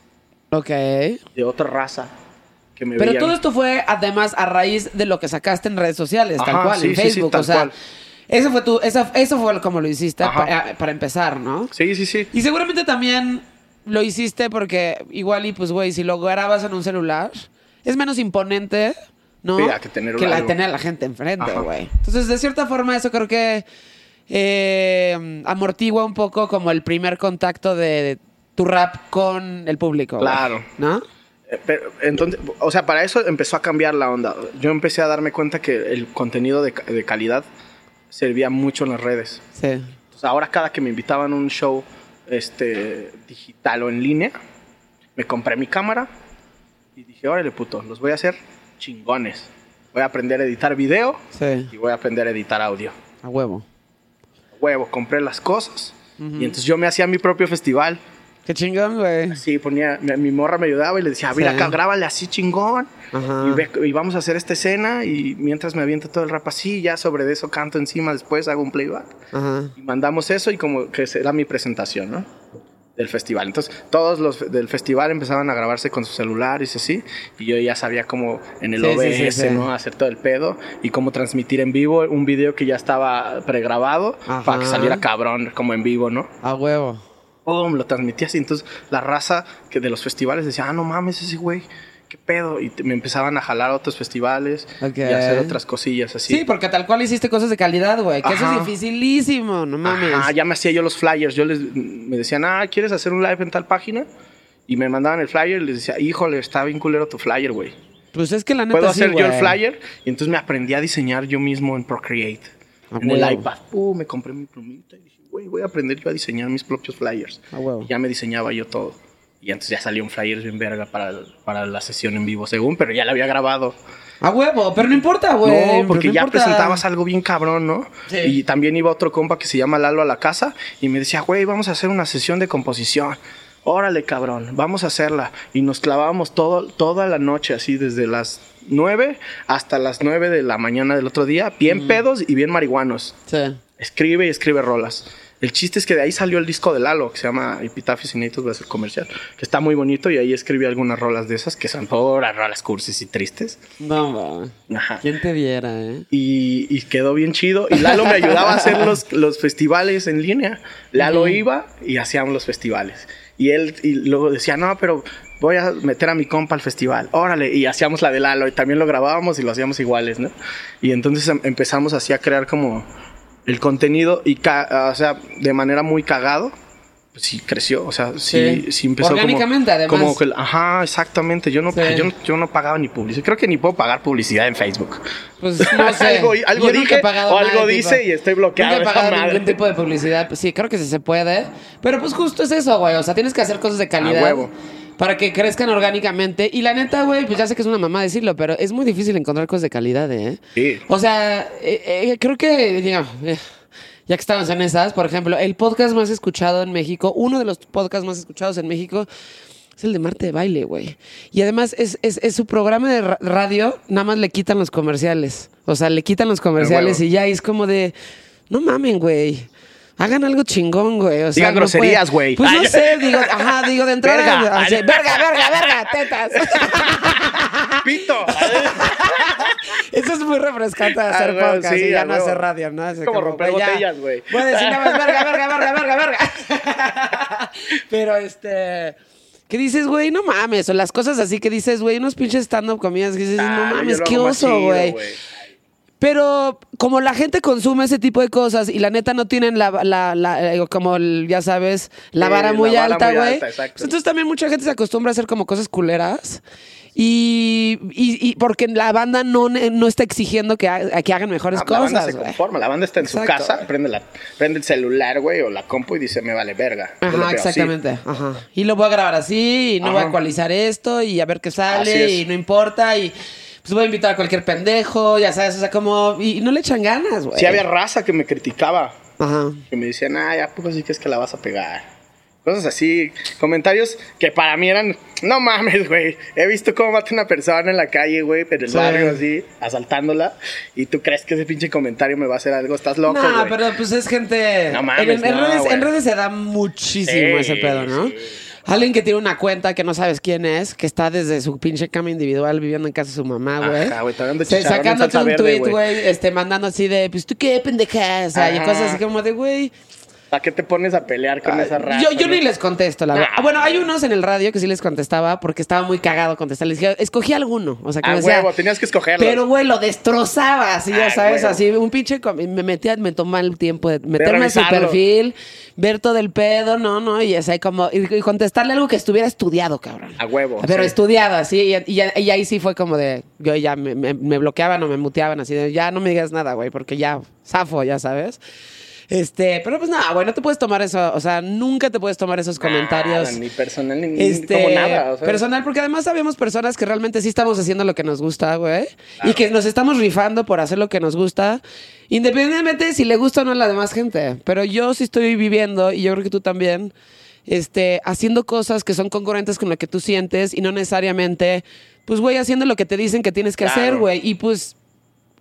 Ok. de otra raza que me Pero veían. todo esto fue además a raíz de lo que sacaste en redes sociales, tal cual, sí, en sí, sí, Facebook. tal o sea, cual. eso fue tu, esa- eso fue como lo hiciste Ajá. para, para empezar, ¿no? Sí, sí, sí. Y seguramente también lo hiciste porque igual y pues, güey, si lo grabas en un celular, es menos imponente, ¿no? Sí, a que tener la, algo. tener a la gente enfrente, güey. Entonces, de cierta forma, eso creo que eh, amortigua un poco como el primer contacto de tu rap con el público. Claro. ¿No? Eh, Pero, entonces, o sea, para eso empezó a cambiar la onda. Yo empecé a darme cuenta que el contenido de, de calidad servía mucho en las redes. Sí. Entonces, ahora cada que me invitaban a un show este, digital o en línea, me compré mi cámara y dije, órale puto, los voy a hacer chingones. Voy a aprender a editar video Sí. y voy a aprender a editar audio. A huevo. Huevo, compré las cosas y entonces yo me hacía mi propio festival. Qué chingón, güey. Sí, ponía, mi, mi morra me ayudaba y le decía, mira Sí. acá, grábale así chingón. Ajá. Y, ve- y vamos a hacer esta escena y mientras me aviento todo el rap así, ya sobre eso canto encima, después hago un playback. Ajá. Y mandamos eso y como que era mi presentación, ¿no? Del festival. Entonces, todos los del festival empezaban a grabarse con sus celulares y así. Y yo ya sabía cómo en el Sí, OBS, sí. ¿no? Hacer todo el pedo y cómo transmitir en vivo un video que ya estaba pregrabado Ajá. para que saliera cabrón, como en vivo, ¿no? A huevo. Pum, lo transmitía así. Entonces, la raza que de los festivales decía, ah, no mames, ese güey, ¿qué pedo? Y te- me empezaban a jalar a otros festivales y a hacer otras cosillas así. Sí, porque tal cual hiciste cosas de calidad, güey. Que eso es dificilísimo, no mames. Ajá, ya me hacía yo los flyers. Yo les me decían, ah, ¿quieres hacer un live en tal página? Y me mandaban el flyer y les decía, híjole, está bien culero tu flyer, güey. Pues es que la neta Puedo sí, hacer yo el flyer. Y entonces me aprendí a diseñar yo mismo en Procreate. En el iPad. Uh, me compré mi plumita y güey, voy a aprender yo a diseñar mis propios flyers. A huevo. Y ya me diseñaba yo todo. Y entonces ya salió un flyer bien verga para, para la sesión en vivo, según, pero ya la había grabado. A huevo, pero no importa, güey. No, porque no ya importa. presentabas algo bien cabrón, ¿no? Sí. Y también iba otro compa que se llama Lalo a la casa y me decía, güey, vamos a hacer una sesión de composición. Órale, cabrón, vamos a hacerla. Y nos clavábamos todo, toda la noche, así desde las 9 hasta las 9 de la mañana del otro día, bien pedos y bien marihuanos. Sí. Escribe y escribe rolas. El chiste es que de ahí salió el disco de Lalo, que se llama Epitafios Inéditos, va a ser comercial, que está muy bonito y ahí escribí algunas rolas de esas que son puras rolas cursis y tristes. No. Ajá. ¿Quién te viera, eh? Y, y quedó bien chido. Y Lalo me ayudaba a hacer los, los festivales en línea. Lalo iba y hacíamos los festivales. Y él y luego decía, no, pero voy a meter a mi compa al festival. Órale. Y hacíamos la de Lalo y también lo grabábamos y lo hacíamos iguales, ¿no? Y entonces em- empezamos así a crear como el contenido y, ca- o sea, de manera muy cagado. Pues sí, creció, o sea, sí, Sí. sí, empezó como- Orgánicamente, además. Como que, ajá, exactamente. Yo no, Sí. yo, yo no pagaba ni publicidad. Creo que ni puedo pagar publicidad en Facebook. Pues no sé. algo algo Yo dije o algo dice tipo. y estoy bloqueado. Nunca he pagado madre. ningún tipo de publicidad. Sí, creo que sí se puede. Pero pues justo es eso, güey. O sea, tienes que hacer cosas de calidad. huevo. Para que crezcan orgánicamente. Y la neta, güey, pues ya sé que es una mamá decirlo, pero es muy difícil encontrar cosas de calidad, ¿eh? Sí. O sea, eh, eh, creo que, digo, eh, ya que estamos en esas, por ejemplo, el podcast más escuchado en México, uno de los podcasts más escuchados en México, es el de Marte de Baile, güey. Y además es, es- es su programa de ra- radio, nada más le quitan los comerciales. O sea, le quitan los comerciales huevo. y ya y es como de, no mamen, güey. Hagan algo chingón, güey. O sea, Digan no groserías, güey. Pues no sé, digo, ajá, digo de entrada. Verga. así, verga, verga, verga, tetas. Pito. Eso es muy refrescante de hacer Ah, huevo, podcast sí, y ya no hacer radio, ¿no? Así como romper botellas, güey. Voy a decir nada más verga, verga, verga, verga, verga. Pero este. ¿Qué dices, güey? No mames. O las cosas así que dices, güey, unos pinches stand-up comidas que dices, Ah, no mames, qué oso, güey. Pero como la gente consume ese tipo de cosas y la neta no tienen la, la, la- eh, como el, ya sabes, la vara muy alta, güey. entonces también mucha gente se acostumbra a hacer como cosas culeras. Y, y, y porque la banda no, no está exigiendo que, ha- que hagan mejores Ah, la banda cosas, se conforma, la banda está en su casa, prende, la, prende el celular, güey, o la compu y dice, me vale verga. Ajá, así. exactamente. Ajá. Y lo voy a grabar así, y no voy a Ajá. actualizar esto, y a ver qué sale, y no importa, y pues voy a invitar a cualquier pendejo, ya sabes, o sea, como. Y no le echan ganas, güey. Sí había raza que me criticaba, Ajá. que me decían, ah, ya poco sí que es que la vas a pegar. Cosas así, comentarios que para mí eran, no mames, güey. He visto cómo mata una persona en la calle, güey, pero el Sí. barrio así, asaltándola. Y tú crees que ese pinche comentario me va a hacer algo, estás loco, No, pero pues es gente. No mames, en, en no, redes, en redes se da muchísimo Sí, ese pedo, ¿no? sí. Alguien que tiene una cuenta que no sabes quién es, que está desde su pinche cama individual viviendo en casa de su mamá, güey. Ajá, güey, todavía Se- Sacándote un tweet, güey. este, mandando así de, pues tú qué pendeja, o sea, y Ajá. cosas así como de, güey. ¿Para qué te pones a pelear con esa raza? Yo, yo no? ni les contesto, la verdad. Ah. Bueno, hay unos en el radio que sí les contestaba porque estaba muy cagado contestar. Les dije, escogí alguno. O sea, que A me decía, huevo, tenías que escogerlos. Pero, güey, lo destrozaba, así, ya Ah, sabes, huevo. así, un pinche... Me metía, me tomaba el tiempo de meterme a su perfil, ver todo el pedo, no, no, y así como... Y, contestarle algo que estuviera estudiado, cabrón. A huevo, Pero sí. estudiado, así, y, y y ahí sí fue como de... Yo ya me, me- me bloqueaban o me muteaban, así de, ya no me digas nada, güey, porque ya, zafo, ya sabes. Este, pero pues nada, güey, no te puedes tomar eso, o sea, nunca te puedes tomar esos comentarios. Nada, ni personal, ni, Este, como nada. o sea. personal, porque además sabemos personas que realmente sí estamos haciendo lo que nos gusta, güey. Y que nos estamos rifando por hacer lo que nos gusta. Independientemente de si le gusta o no a la demás gente. Pero yo sí estoy viviendo, y yo creo que tú también, este, haciendo cosas que son concurrentes con lo que tú sientes y no necesariamente, pues, güey, haciendo lo que te dicen que tienes que Claro. hacer, güey. Y pues,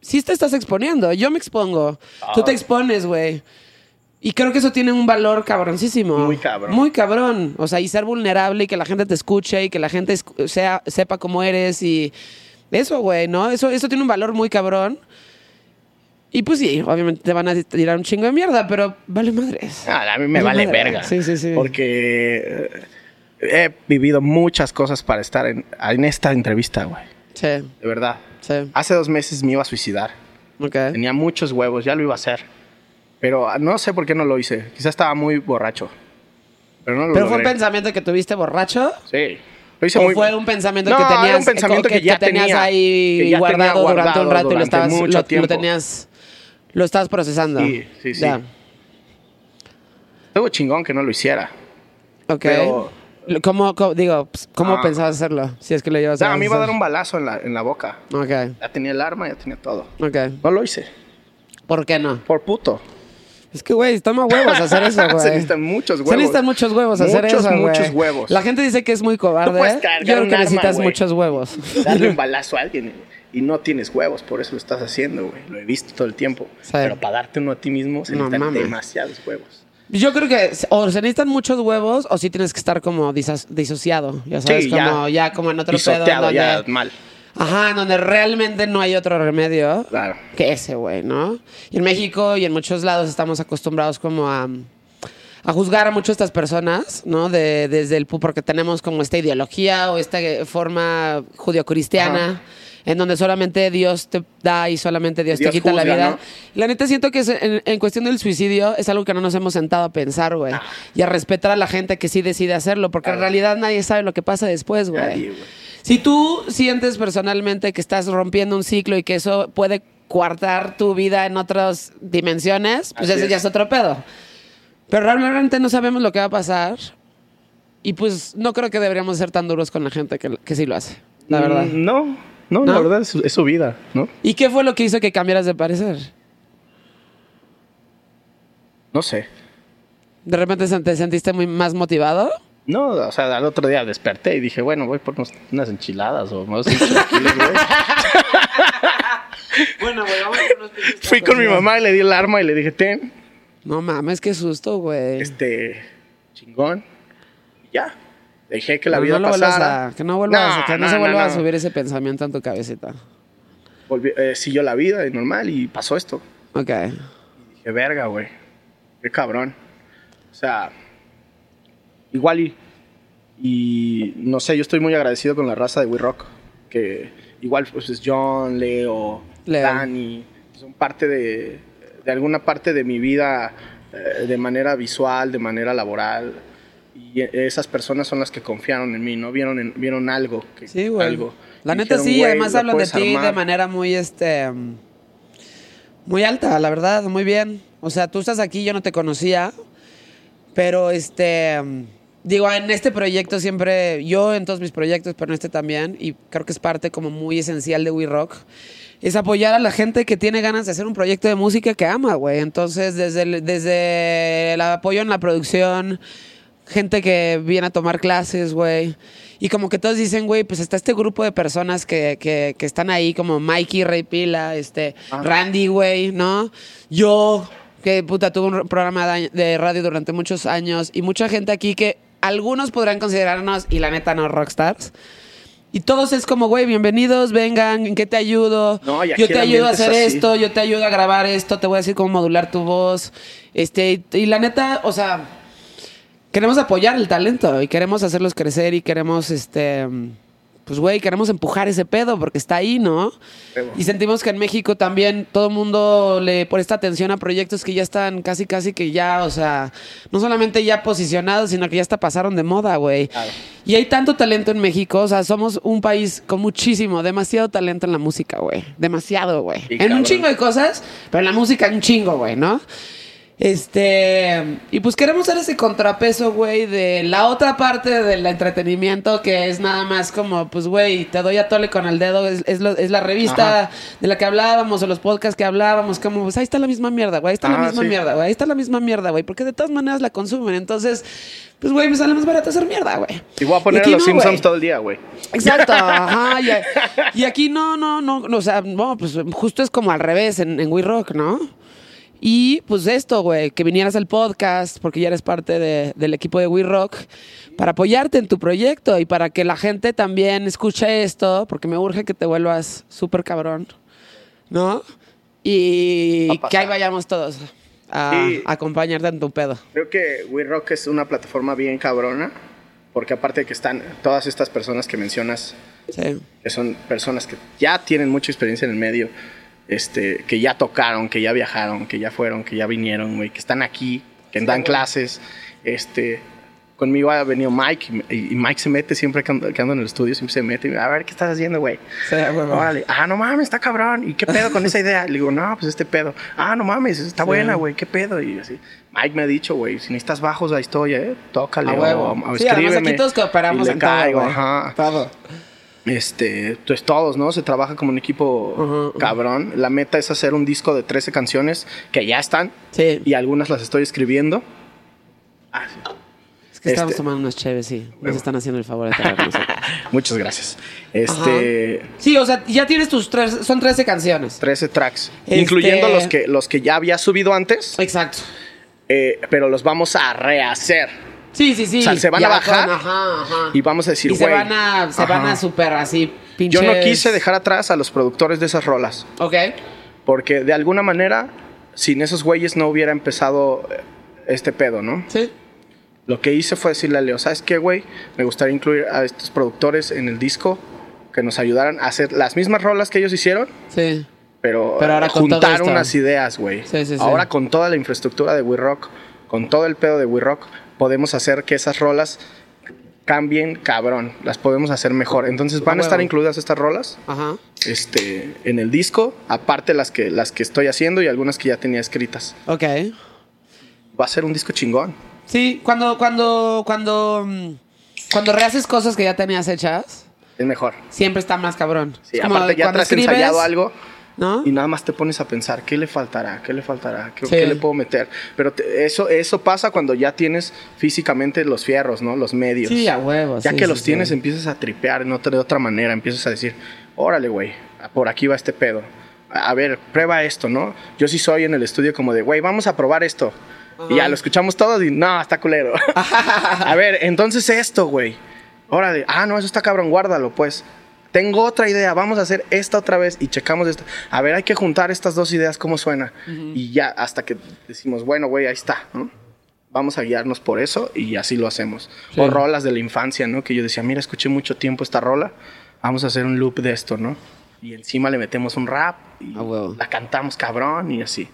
sí te estás exponiendo. Yo me expongo. Tú te Ah. expones, güey. Y creo que eso tiene un valor cabroncísimo. Muy cabrón. Muy cabrón. O sea, y ser vulnerable y que la gente te escuche y que la gente sea, sepa cómo eres y eso, güey, ¿no? Eso, eso tiene un valor muy cabrón. Y pues sí, obviamente te van a tirar un chingo de mierda, pero vale madres. Ah, a mí me Vale vale verga. Sí, sí, sí. Porque. eh, he vivido muchas cosas para estar en, en esta entrevista, güey. Sí, De verdad. Sí. Hace dos meses me iba a suicidar. Ok. Tenía muchos huevos, ya lo iba a hacer. Pero ah, no sé por qué no lo hice. Quizás estaba muy borracho. Pero no lo ¿Pero fue un pensamiento que tuviste borracho? Sí. Lo hice ¿O muy... fue un pensamiento No, que era un tenías, pensamiento que ya tenías tenía, ahí que ya tenía guardado, durante un guardado rato y lo durante estabas, mucho lo, lo tiempo. tenías, lo estabas procesando? Sí, sí, sí. Ya. Estuvo chingón que no lo hiciera. Ok. Pero- Lo- ¿Cómo, cómo- digo, pues, ¿cómo Ah. pensabas hacerlo? Si es que lo llevas sea, me iba a dar hacer. un balazo en la, en la boca. Ok, Ya tenía el arma, ya tenía todo. ok. No lo hice. ¿Por qué no? Por puto. Es que, güey, toma huevos hacer eso, güey. Se necesitan muchos huevos. Se necesitan muchos huevos hacer Muchos, eso, güey. muchos huevos. La gente dice que es muy cobarde. puedes cargar Yo creo un que necesitas muchos huevos. Darle un balazo a alguien y no tienes huevos, por eso lo estás haciendo, güey. Lo he visto todo el tiempo. Sí. Pero para darte uno a ti mismo se No necesitan demasiados huevos. Yo creo que o se necesitan muchos huevos o sí tienes que estar como diso- disociado. Ya sabes, Sí, como ya. ya, como en otro pedo. donde- ya mal. Ajá, en donde realmente no hay otro remedio Claro. que ese, güey, ¿no? Y en México y en muchos lados estamos acostumbrados como a, a juzgar a muchas de estas personas, ¿no? De, desde el porque tenemos como esta ideología o esta forma judio-cristiana. En donde solamente Dios te da y solamente Dios, Dios te quita la vida. ¿no? La neta siento que es- en, en cuestión del suicidio es algo que no nos hemos sentado a pensar, güey. Y a respetar a la gente que sí decide hacerlo, porque en realidad nadie sabe lo que pasa después, güey. Si tú sientes personalmente que estás rompiendo un ciclo y que eso puede coartar tu vida en otras dimensiones, pues Así ese ya es. otro pedo. Pero realmente no sabemos lo que va a pasar. Y pues no creo que deberíamos ser tan duros con la gente que, que sí lo hace, la verdad. Mm, No, no, ¿No? la verdad es, su- es su vida, ¿no? ¿Y qué fue lo que hizo que cambiaras de parecer? No sé. ¿De repente te sentiste muy más motivado? No, o sea, al otro día desperté y dije, bueno, voy por unas enchiladas o chilaquiles, güey. Bueno, güey, vamos a unos Fui con mi mamá y le di el arma y le dije, ten, No mames, qué susto, güey. este, chingón. Y ya. Dejé que la Pero vida no pasara. a- que no, no, se vuelva a subir ese pensamiento en tu cabecita. Volví- eh, siguió la vida y normal y pasó esto. Ok. Dije, verga, güey. Qué cabrón. O sea, igual y, y no sé, yo estoy muy agradecido con la raza de We Rock. Que igual pues es John, Leo, Leo. Dani. Son parte de, de alguna parte de mi vida eh, de manera visual, de manera laboral. Y esas personas son las que confiaron en mí, ¿no? Vieron, en- vieron algo. Que, Sí, güey. algo. La neta dijeron, sí, "Güey, además hablan de ti de armar". manera muy, este, muy alta, la verdad, muy bien. O sea, tú estás aquí, yo no te conocía, pero este, digo, en este proyecto siempre, yo en todos mis proyectos, pero en este también, y creo que es parte como muy esencial de We Rock, es apoyar a la gente que tiene ganas de hacer un proyecto de música que ama, güey. Entonces, desde el, desde el apoyo en la producción, gente que viene a tomar clases, güey. Y como que todos dicen, güey, pues está este grupo de personas que, que, que están ahí, como Mikey, Rey Pila, este. Randy, güey, ¿no? Yo, que puta, tuve un programa de radio durante muchos años y mucha gente aquí que algunos podrán considerarnos, y la neta no, rockstars. Y todos es como, güey, bienvenidos, vengan, ¿en qué te ayudo? No, yo te ayudo a hacer es esto, yo te ayudo a grabar esto, te voy a decir cómo modular tu voz. Este, y, y la neta, o sea, queremos apoyar el talento y queremos hacerlos crecer y queremos, este, pues, güey, queremos empujar ese pedo porque está ahí, ¿no? Y sentimos que en México también todo el mundo le presta atención a proyectos que ya están casi, casi que ya, o sea, no solamente ya posicionados, sino que ya hasta pasaron de moda, güey. Claro. Y hay tanto talento en México, o sea, somos un país con muchísimo, demasiado talento en la música, güey. Demasiado, güey. En un chingo de cosas, pero en la música un chingo, güey, ¿no? Este, y pues queremos hacer ese contrapeso, güey, de la otra parte del entretenimiento que es nada más como, pues, güey, te doy a tole con el dedo, es, es, lo- es la revista Ajá. de la que hablábamos o los podcasts que hablábamos, como, pues ahí está la misma mierda, güey, ahí está la Ah, misma sí. mierda, güey, ahí está la misma mierda, güey, porque de todas maneras la consumen, entonces, pues, güey, me sale más barato hacer mierda, güey. Y voy a poner a los no, Simpsons todo el día, güey. Exacto, ajá. Y, y aquí no, no, no, no, o sea, no, pues justo es como al revés en, en We Rock, ¿no? Y pues esto, güey, que vinieras al podcast, porque ya eres parte de- del equipo de We Rock, para apoyarte en tu proyecto y para que la gente también escuche esto, porque me urge que te vuelvas súper cabrón, ¿no? Y que ahí vayamos todos a, Sí. a acompañarte en tu pedo. Creo que We Rock es una plataforma bien cabrona Porque aparte de que están todas estas personas que mencionas, Sí. que son personas que ya tienen mucha experiencia en el medio, este, que ya tocaron, que ya viajaron, que ya fueron, que ya vinieron, güey, que están aquí, que dan clases, este... Conmigo ha venido Mike y, y Mike se mete siempre que ando, que ando en el estudio, siempre se mete y me, a ver, ¿qué estás haciendo, güey? Sí. Órale. Ah, no mames, está cabrón. ¿Y qué pedo con esa idea? Le digo, no, pues este pedo. Ah, no mames, está buena, güey. ¿Qué pedo? Y así. Mike me ha dicho, güey, si necesitas bajos, ahí estoy, ¿eh? Tócale A o, huevo. o Sí, escríbeme. aquí todos cooperamos Y le en todo, caigo, güey. ajá. Todo. Este, pues todos, ¿no? Se trabaja como un equipo cabrón. La meta es hacer un disco de 13 canciones que ya están Sí. y algunas las estoy escribiendo. Ah, sí. Es que estamos Este- tomando unas chéves, sí. Nos están haciendo el favor de traernos. Muchas gracias. Este, Sí, o sea, ya tienes tus tres, son 13 canciones. 13 tracks, Este- incluyendo los que, los que ya había subido antes. Exacto. Eh, pero los vamos a rehacer. Sí, sí, sí. O sea, se van Ya a bajar con- ajá, ajá. Y vamos a decir, Y se güey. van a, se van a super así, pinches. Yo no quise dejar atrás a los productores de esas rolas. Ok. Porque de alguna manera, sin esos güeyes no hubiera empezado eh, este pedo, ¿no? Sí. Lo que hice fue decirle a Leo, ¿sabes qué, güey? Me gustaría incluir a estos productores en el disco que nos ayudaran a hacer las mismas rolas que ellos hicieron, Sí. pero, Pero ahora eh, juntar unas ideas, güey. Sí, sí, sí. Ahora con toda la infraestructura de We Rock, con todo el pedo de We Rock, podemos hacer que esas rolas cambien cabrón, las podemos hacer mejor. Entonces van a estar incluidas estas rolas Ajá. este, en el disco, aparte las que, las que estoy haciendo y algunas que ya tenía escritas. Ok. Va a ser un disco chingón. Sí, cuando, cuando, cuando, mm, cuando rehaces cosas que ya tenías hechas, Es mejor. siempre está más cabrón. Sí, Es como aparte ya cuando traes escribes, ensayado algo ¿No? y nada más te pones a pensar, ¿qué le faltará? ¿Qué le faltará? ¿Qué, Sí. qué le puedo meter? Pero te- eso, eso pasa cuando ya tienes físicamente los fierros, ¿no? Los medios. Sí, a huevos. Ya sí, que sí, los tienes, empiezas a tripear otra, de otra manera. Empiezas a decir, órale, güey, por aquí va este pedo. A a ver, prueba esto, ¿no? Yo sí soy en el estudio como de, güey, vamos a probar esto. Y ya lo escuchamos todos y, no, está culero. a ver, entonces esto, güey. Órale, ah, no, eso está cabrón, guárdalo, pues. Tengo otra idea, vamos a hacer esta otra vez y checamos esto. A ver, hay que juntar estas dos ideas, cómo suena. Y ya, hasta que decimos, bueno, güey, ahí está, ¿no? Vamos a guiarnos por eso y así lo hacemos. Sí. O rolas de la infancia, ¿no? Que yo decía, mira, escuché mucho tiempo esta rola, vamos a hacer un loop de esto, ¿no? Y encima le metemos un rap y huevo. la cantamos cabrón y así.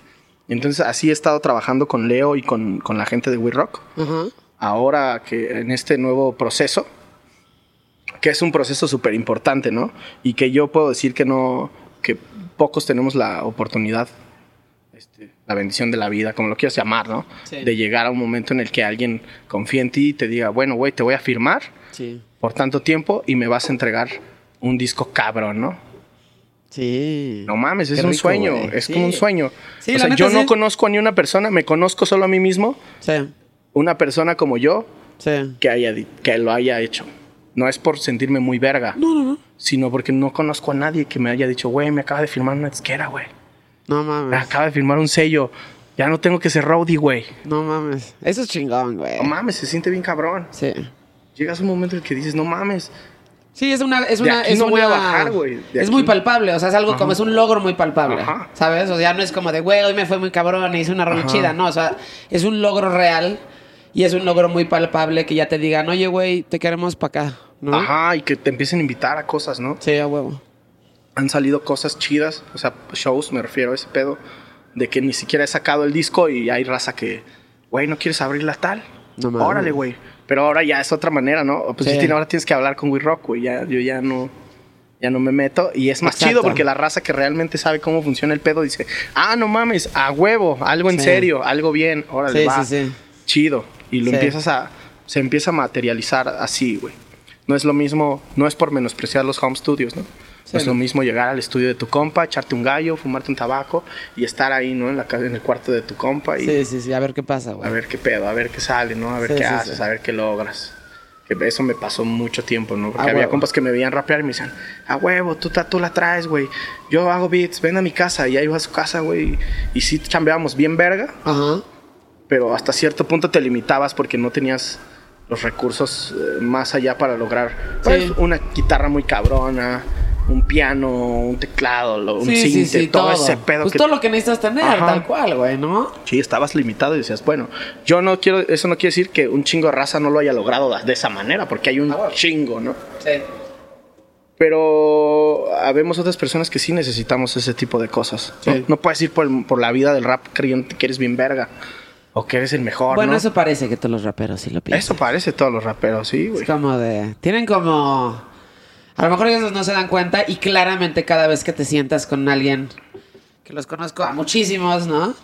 Entonces así he estado trabajando con Leo y con, con la gente de We Rock. Ahora que en este nuevo proceso, que es un proceso súper importante, ¿no? Y que yo puedo decir que no, que pocos tenemos la oportunidad, este, la bendición de la vida, como lo quieras llamar, ¿no? Sí. De llegar a un momento en el que alguien confíe en ti y te diga, bueno, güey, te voy a firmar Sí. por tanto tiempo y me vas a entregar un disco cabrón, ¿no? Sí. No mames, es un sueño, güey. es Sí. como un sueño. Sí, o sea, yo no conozco a ni una persona, me conozco solo a mí mismo, Sí. una persona como yo Sí. que, haya, que lo haya hecho. No es por sentirme muy verga, No, no, no. sino porque no conozco a nadie que me haya dicho, güey, me acaba de firmar una disquera, güey. No Me mames. acaba de firmar un sello. Ya no tengo que ser roadie, güey. No mames. Eso es chingón, güey. No mames, se siente bien cabrón. Sí. Llegas a un momento en el que dices, no mames. Sí, es una, es De una, aquí es no voy a una- bajar, güey. De Es aquí. muy palpable, o sea, es algo Ajá. como, es un logro muy palpable, Ajá. ¿sabes? O sea, no es como de, güey, hoy me fue muy cabrón, hice una rola chida, no, o sea, es un logro real y es un logro muy palpable que ya te digan, oye, güey, te queremos para acá, ¿no? Ajá, y que te empiecen a invitar a cosas, ¿no? Sí, a huevo. han salido cosas chidas, o sea, shows, me refiero a ese pedo, de que ni siquiera he sacado el disco y hay raza que, güey, ¿no quieres abrirla tal? No mames. Órale, güey. Pero ahora ya es otra manera, ¿no? Pues Sí. ahora tienes que hablar con We Rock, güey. Ya, yo ya no, ya no me meto. Y es más Exacto. chido porque la raza que realmente sabe cómo funciona el pedo dice, ah, no mames, a huevo, algo en Sí. serio, algo bien, órale, Sí, va. sí, sí. Chido. Y lo Sí. empiezas a, se empieza a materializar así, güey. No es lo mismo, no es por menospreciar los home studios, ¿no? Sí, no es lo mismo llegar al estudio de tu compa, echarte un gallo, fumarte un tabaco y estar ahí, ¿no? En, la, en el cuarto de tu compa y Sí, sí, sí, a ver qué pasa, güey. a ver qué pedo, a ver qué sale, ¿no? A ver Sí, qué haces, a ver qué logras. Que eso me pasó mucho tiempo, ¿no? Porque A había huevo. compas que me veían rapear y me decían, a huevo, tú, tú la traes, güey. Yo hago beats, ven a mi casa. Y ahí iba a su casa, güey. Y sí chambeábamos bien verga, Ajá. Pero hasta cierto punto te limitabas porque no tenías los recursos eh, más allá para lograr pues, Sí. una guitarra muy cabrona, un piano, un teclado, lo- un Sí, sí, cinte, sí, todo, todo. ese pedo Pues que todo lo que necesitas tener, Ajá. tal cual, güey, ¿no? Sí, estabas limitado y decías, bueno, yo no quiero, eso no quiere decir que un chingo de raza no lo haya logrado de esa manera, porque hay un Ah, bueno. chingo, ¿no? Sí. Pero habemos otras personas que sí necesitamos ese tipo de cosas. ¿no? Puedes ir por, el- por la vida del rap creyendo que eres bien verga o que eres el mejor, Bueno, ¿no? eso parece que todos los raperos sí lo piensan. Eso parece todos los raperos, sí, güey. Es como de. Tienen como. A lo mejor ellos no se dan cuenta y claramente cada vez que te sientas con alguien que los conozco a muchísimos, ¿no?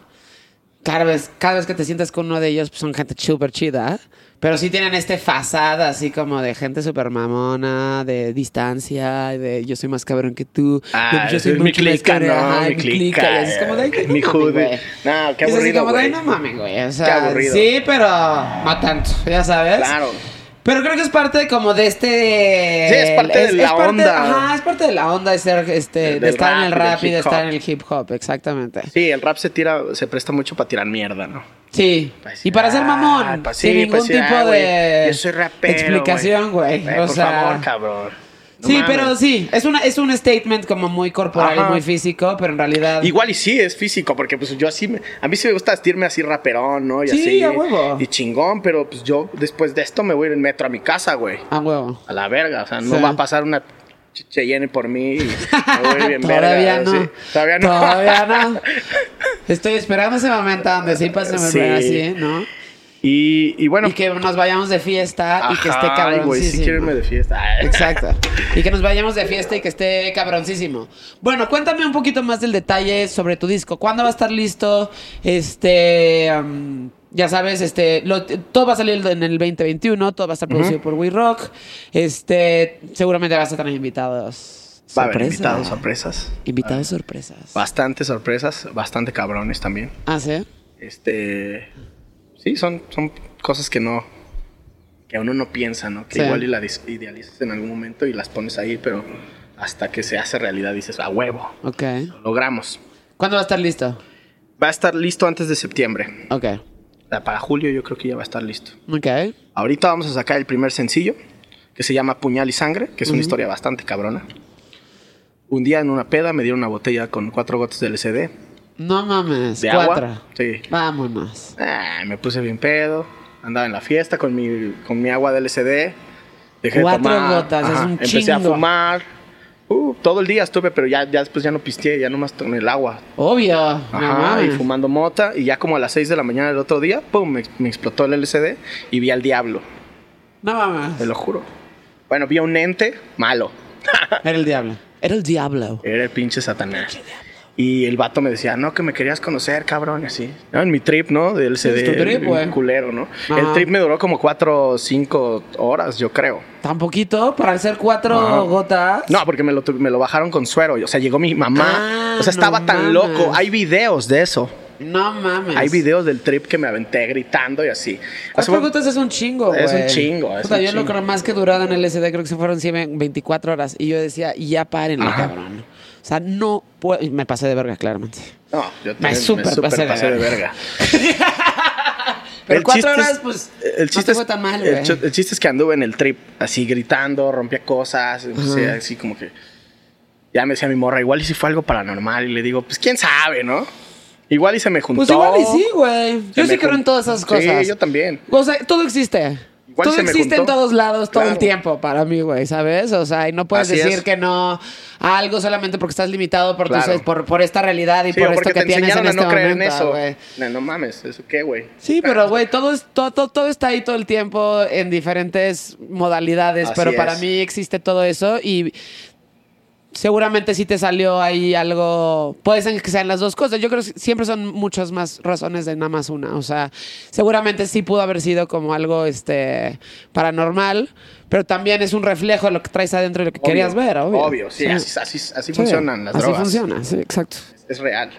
Cada vez, cada vez que te sientas con uno de ellos, pues son gente súper chida. Pero sí tienen este fasada así como de gente súper mamona, de distancia, de yo soy más cabrón que tú. Ah, no, yo soy es mi mucho más clica, ¿no? ajá, Mi clica, así es como de, ay, eh, no mi hoodie. No, qué aburrido, como de, ay, güey. no mames, güey. O sea, Qué aburrido. sí, pero no tanto, ya sabes. Claro. Pero creo que es parte como de este. Sí, es parte de la parte- onda. Ajá, es parte de la onda de ser, este, De- de, estar en el rap y de estar en el hip hop, exactamente. Sí, el rap se tira, se presta mucho para tirar mierda, ¿no? Sí. Pues, y para ser ah, mamón, pues sin sí, ningún pues tipo ah, de yo soy rapero, explicación, güey. O por sea, favor, cabrón. No sí, mames. pero sí, es una es un statement como muy corporal Ajá. y muy físico, pero en realidad Igual y sí, es físico, porque pues yo así, me- a mí sí me gusta vestirme así raperón, ¿no? Y Sí, así. a huevo. Y chingón, pero pues yo después de esto me voy a ir en metro a mi casa, güey. a huevo. A la verga, o sea, no Sí. va a pasar una Cheyenne por mí y me voy bien Todavía verga, no. Todavía no. Todavía no. Estoy esperando ese momento donde sí pasemos Sí. así, ¿no? Y, y bueno. y que nos vayamos de fiesta y que esté ay, cabroncísimo. güey, si quiero irme de fiesta. Ay. Exacto. Y que nos vayamos de fiesta y que esté cabroncísimo. Bueno, cuéntame un poquito más del detalle sobre tu disco. ¿Cuándo va a estar listo? Este. um, ya sabes, este. lo- todo va a salir en el 2021. Todo va a estar producido por We Rock. Este. Seguramente vas a tener invitados. Va a haber invitados sorpresas. Invitados sorpresas. Bastante sorpresas, bastante cabrones también. Ah, sí. Este. Sí, son, son cosas que no. que uno no piensa, ¿no? Que Sí. igual y la idealizas en algún momento y las pones ahí, pero hasta que se hace realidad dices, a huevo, Ok. lo logramos. ¿Cuándo va a estar listo? Va a estar listo antes de septiembre. Ok. Para julio yo creo que ya va a estar listo. Ok. Ahorita vamos a sacar el primer sencillo, que se llama Puñal y Sangre, que es una historia bastante cabrona. Un día en una peda me dieron una botella con cuatro gotas de LCD. No mames. ¿De Cuatro. agua? Sí. Vámonos. Ah, me puse bien pedo. Andaba en la fiesta con mi, con mi agua de LCD. Dejé Cuatro de tomar. gotas, es un Empecé a fumar. Uh, todo el día estuve, pero ya, ya después ya no pisteé, ya nomás tomé el agua. Obvio. Ajá, y fumando mota. Y ya como a las 6 de la mañana del otro día, pum, me, me explotó el LCD y vi al diablo, No mames. te lo juro. Bueno, vi a un ente malo. Era el diablo. Era el diablo. Era el pinche Satanás. Y el vato me decía, no, que me querías conocer, cabrón, y así. No, en mi trip, ¿no? Del CD. es tu trip, güey. culero, ¿no? Ajá. El trip me duró como 4 o 5 horas, yo creo. ¿Tan poquito? ¿Para hacer cuatro Ajá. gotas? No, porque me lo, me lo bajaron con suero. O sea, llegó mi mamá. Ah, o sea, estaba no tan mames. loco. Hay videos de eso. No mames. Hay videos del trip que me aventé gritando y así. O sea, Cuatro fue- gotas es un chingo, güey. Es un chingo, es Puta, un yo lo creo más que durado en el SD, creo que se fueron 100, 24 horas. Y yo decía, ya párenle, Ajá. cabrón. O sea, no puedo. Me pasé de verga, claramente. No, yo Me también pasé de pasé de verga. verga. Pero El cuatro es- horas, pues. El no chiste, te es, fue tan mal, güey. el chiste es que anduve en el trip así gritando, rompía cosas, así como que. Ya me decía mi morra, igual y si fue algo paranormal. Y le digo, pues quién sabe, ¿no? Igual y se me juntó. Pues igual y sí, güey. Yo sí me creo en todas esas cosas. Sí, yo también. O sea, todo existe. Todo se me existe en juntó. todos lados todo el tiempo para mí, güey, ¿sabes? O sea, y no puedes Así decir es. que no a algo solamente porque estás limitado por, tus- Claro. por, por esta realidad y Sí, por esto que te tienes en a este no creer momento, en eso. güey. No, no mames, ¿eso qué, güey? Sí, pero güey, todo, es, todo, todo, todo está ahí todo el tiempo en diferentes modalidades, Así pero para es. mí existe todo eso y seguramente sí te salió ahí algo, puede ser que sean las dos cosas, yo creo que siempre son muchas más razones de nada más una, o sea, seguramente sí pudo haber sido como algo este paranormal, pero también es un reflejo de lo que traes adentro y lo que Obvio, querías ver, obvio. Obvio, sí, así, así, así Sí, funcionan las así drogas. funciona, sí, exacto. Es real.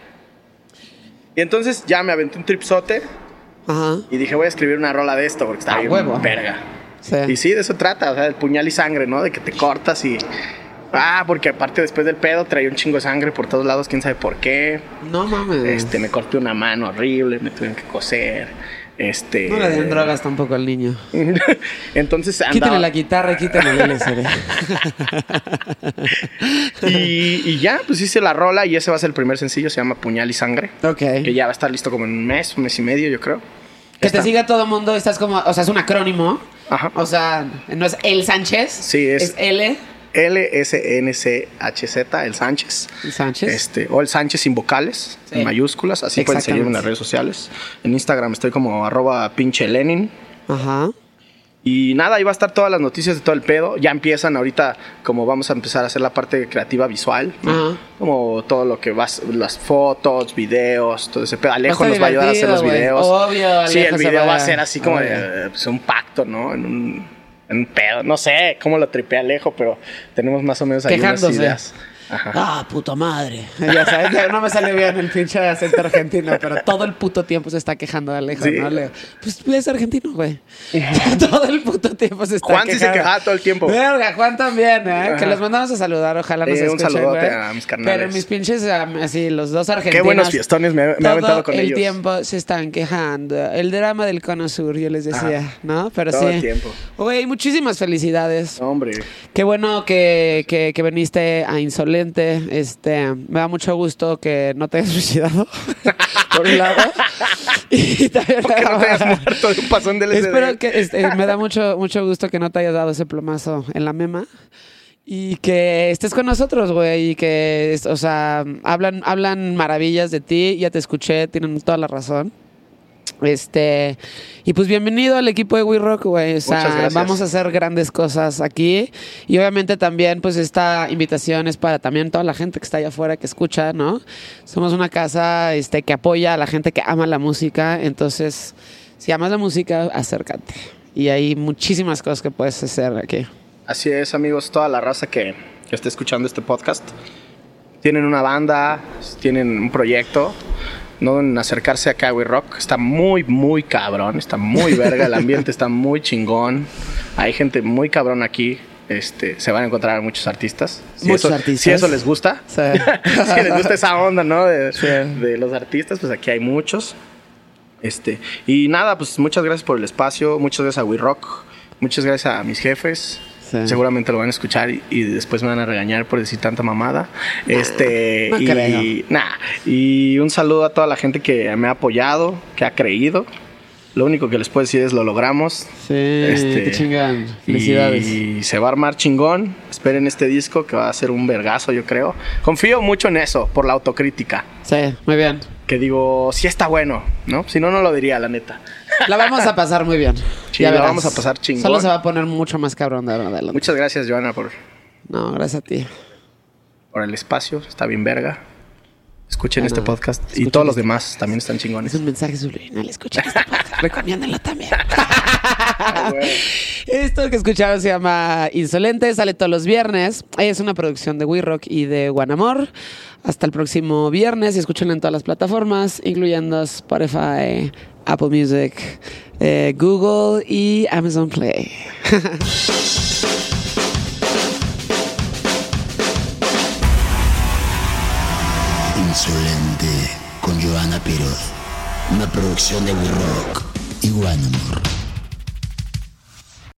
Y entonces ya me aventé un tripsote Ajá. y dije, voy a escribir una rola de esto porque está bien huevo. verga. Sí. Y sí, de eso trata, o sea, el puñal y sangre, ¿no? De que te cortas y... Ah, porque aparte después del pedo traía un chingo de sangre por todos lados, quién sabe por qué. No mames. Este, me corté una mano horrible, me tuvieron que coser. Este, No le den drogas tampoco al niño. Entonces andaba- Quítale la guitarra y quítale el LCD. y, y ya, pues hice la rola y ese va a ser el primer sencillo, se llama Puñal y Sangre. ok. Que ya va a estar listo como en un mes, un mes y medio, yo creo. Que Está- te siga todo el mundo, estás como, o sea, es un acrónimo. Ajá. O sea, no es el Sánchez. Sí, es- Es L L-S-N-C-H-Z, el Sánchez. Sánchez. Este, o el Sánchez sin vocales, Sí. en mayúsculas. Así pueden seguirme en las redes sociales. En Instagram estoy como arroba pinche Lenin. Ajá. Y nada, ahí va a estar todas las noticias de todo el pedo. Ya empiezan ahorita, como vamos a empezar a hacer la parte creativa visual. ¿no? Ajá. Como todo lo que vas, las fotos, videos, todo ese pedo. Alejo nos va a ayudar a hacer los videos. Obvio, Sí, Alejo el se video va a- ser así como de, pues, un pacto, ¿no? En un, en pedo. No sé cómo lo tripea Alejo, pero tenemos más o menos ahí unas Quejándose. ideas. Ajá. Ah, puta madre. Ya sabes, ya no me sale bien el pinche acento argentino, pero todo el puto tiempo se está quejando de Alejo, Sí. ¿no? Le- pues es argentino, güey. todo el puto tiempo se está Juan sí se quejando. quejaba todo el tiempo. Verga, Juan también, ¿eh? Ajá. Que los mandamos a saludar, ojalá nos un escuchen, saludote güey. a mis carnales. Pero mis pinches, así, los dos argentinos. Qué buenos fiestones me, me todo aventado con el ellos. tiempo se están quejando. El drama del cono sur, yo les decía, Ajá. ¿no? Pero Todo sí. el tiempo. Güey, muchísimas felicidades. Hombre. Qué bueno que, que, que viniste a Insolente. Este, me da mucho gusto que no te hayas suicidado. por un lado. Y también no te hayas muerto de un pasón del. Espero que este, me da mucho, mucho gusto que no te hayas dado ese plomazo en la mema. Y que estés con nosotros, güey. Y que, o sea, hablan, hablan maravillas de ti. Ya te escuché, tienen toda la razón. Este, y pues bienvenido al equipo de We Rock, güey. O sea, vamos a hacer grandes cosas aquí. Y obviamente también, pues, esta invitación es para también toda la gente que está allá afuera que escucha, ¿no? Somos una casa este, que apoya a la gente que ama la música. Entonces, si amas la música, acércate. Y hay muchísimas cosas que puedes hacer aquí. Así es, amigos, toda la raza que, que esté escuchando este podcast. Tienen una banda, tienen un proyecto. No en acercarse acá a We Rock. Está muy, muy cabrón. Está muy verga. El ambiente está muy chingón. Hay gente muy cabrón aquí. Este, se van a encontrar muchos artistas. Si Muchos eso, artistas. Si eso les gusta. Sí. si les gusta esa onda, ¿no? De, Sí. de los artistas, pues aquí hay muchos. Este, y nada, pues muchas gracias por el espacio, muchas gracias a We Rock, muchas gracias a mis jefes. Sí. Seguramente lo van a escuchar y, y después me van a regañar por decir tanta mamada. Este, no y, creo. nah, y un saludo a toda la gente que me ha apoyado, que ha creído. Lo único que les puedo decir es lo logramos. Sí, Este, qué chingón. Felicidades. Y se va a armar chingón. Esperen este disco que va a ser un vergazo, yo creo. Confío mucho en eso, por la autocrítica. Sí, muy bien. Que digo, sí está bueno, ¿no? Si no, no lo diría, la neta. La vamos a pasar muy bien. Sí, Ya la verás. vamos a pasar chingón. Solo se va a poner mucho más cabrón de adelante. Muchas gracias, Joana, por, No, gracias a ti. por el espacio. Está bien verga. Escuchen Ah, este podcast. y todos los este- demás también están Es chingones. un mensaje subliminal. Escuchen este podcast. Recomiéndenlo también. Esto que escucharon se llama Insolente. Sale todos los viernes. Es una producción de We Rock y de Guanamor. Hasta el próximo viernes. Y escúchenlo en todas las plataformas, incluyendo Spotify, Apple Music, eh, Google y Amazon Play. Insolente con Joana Piroz. Una producción de We Rock y One.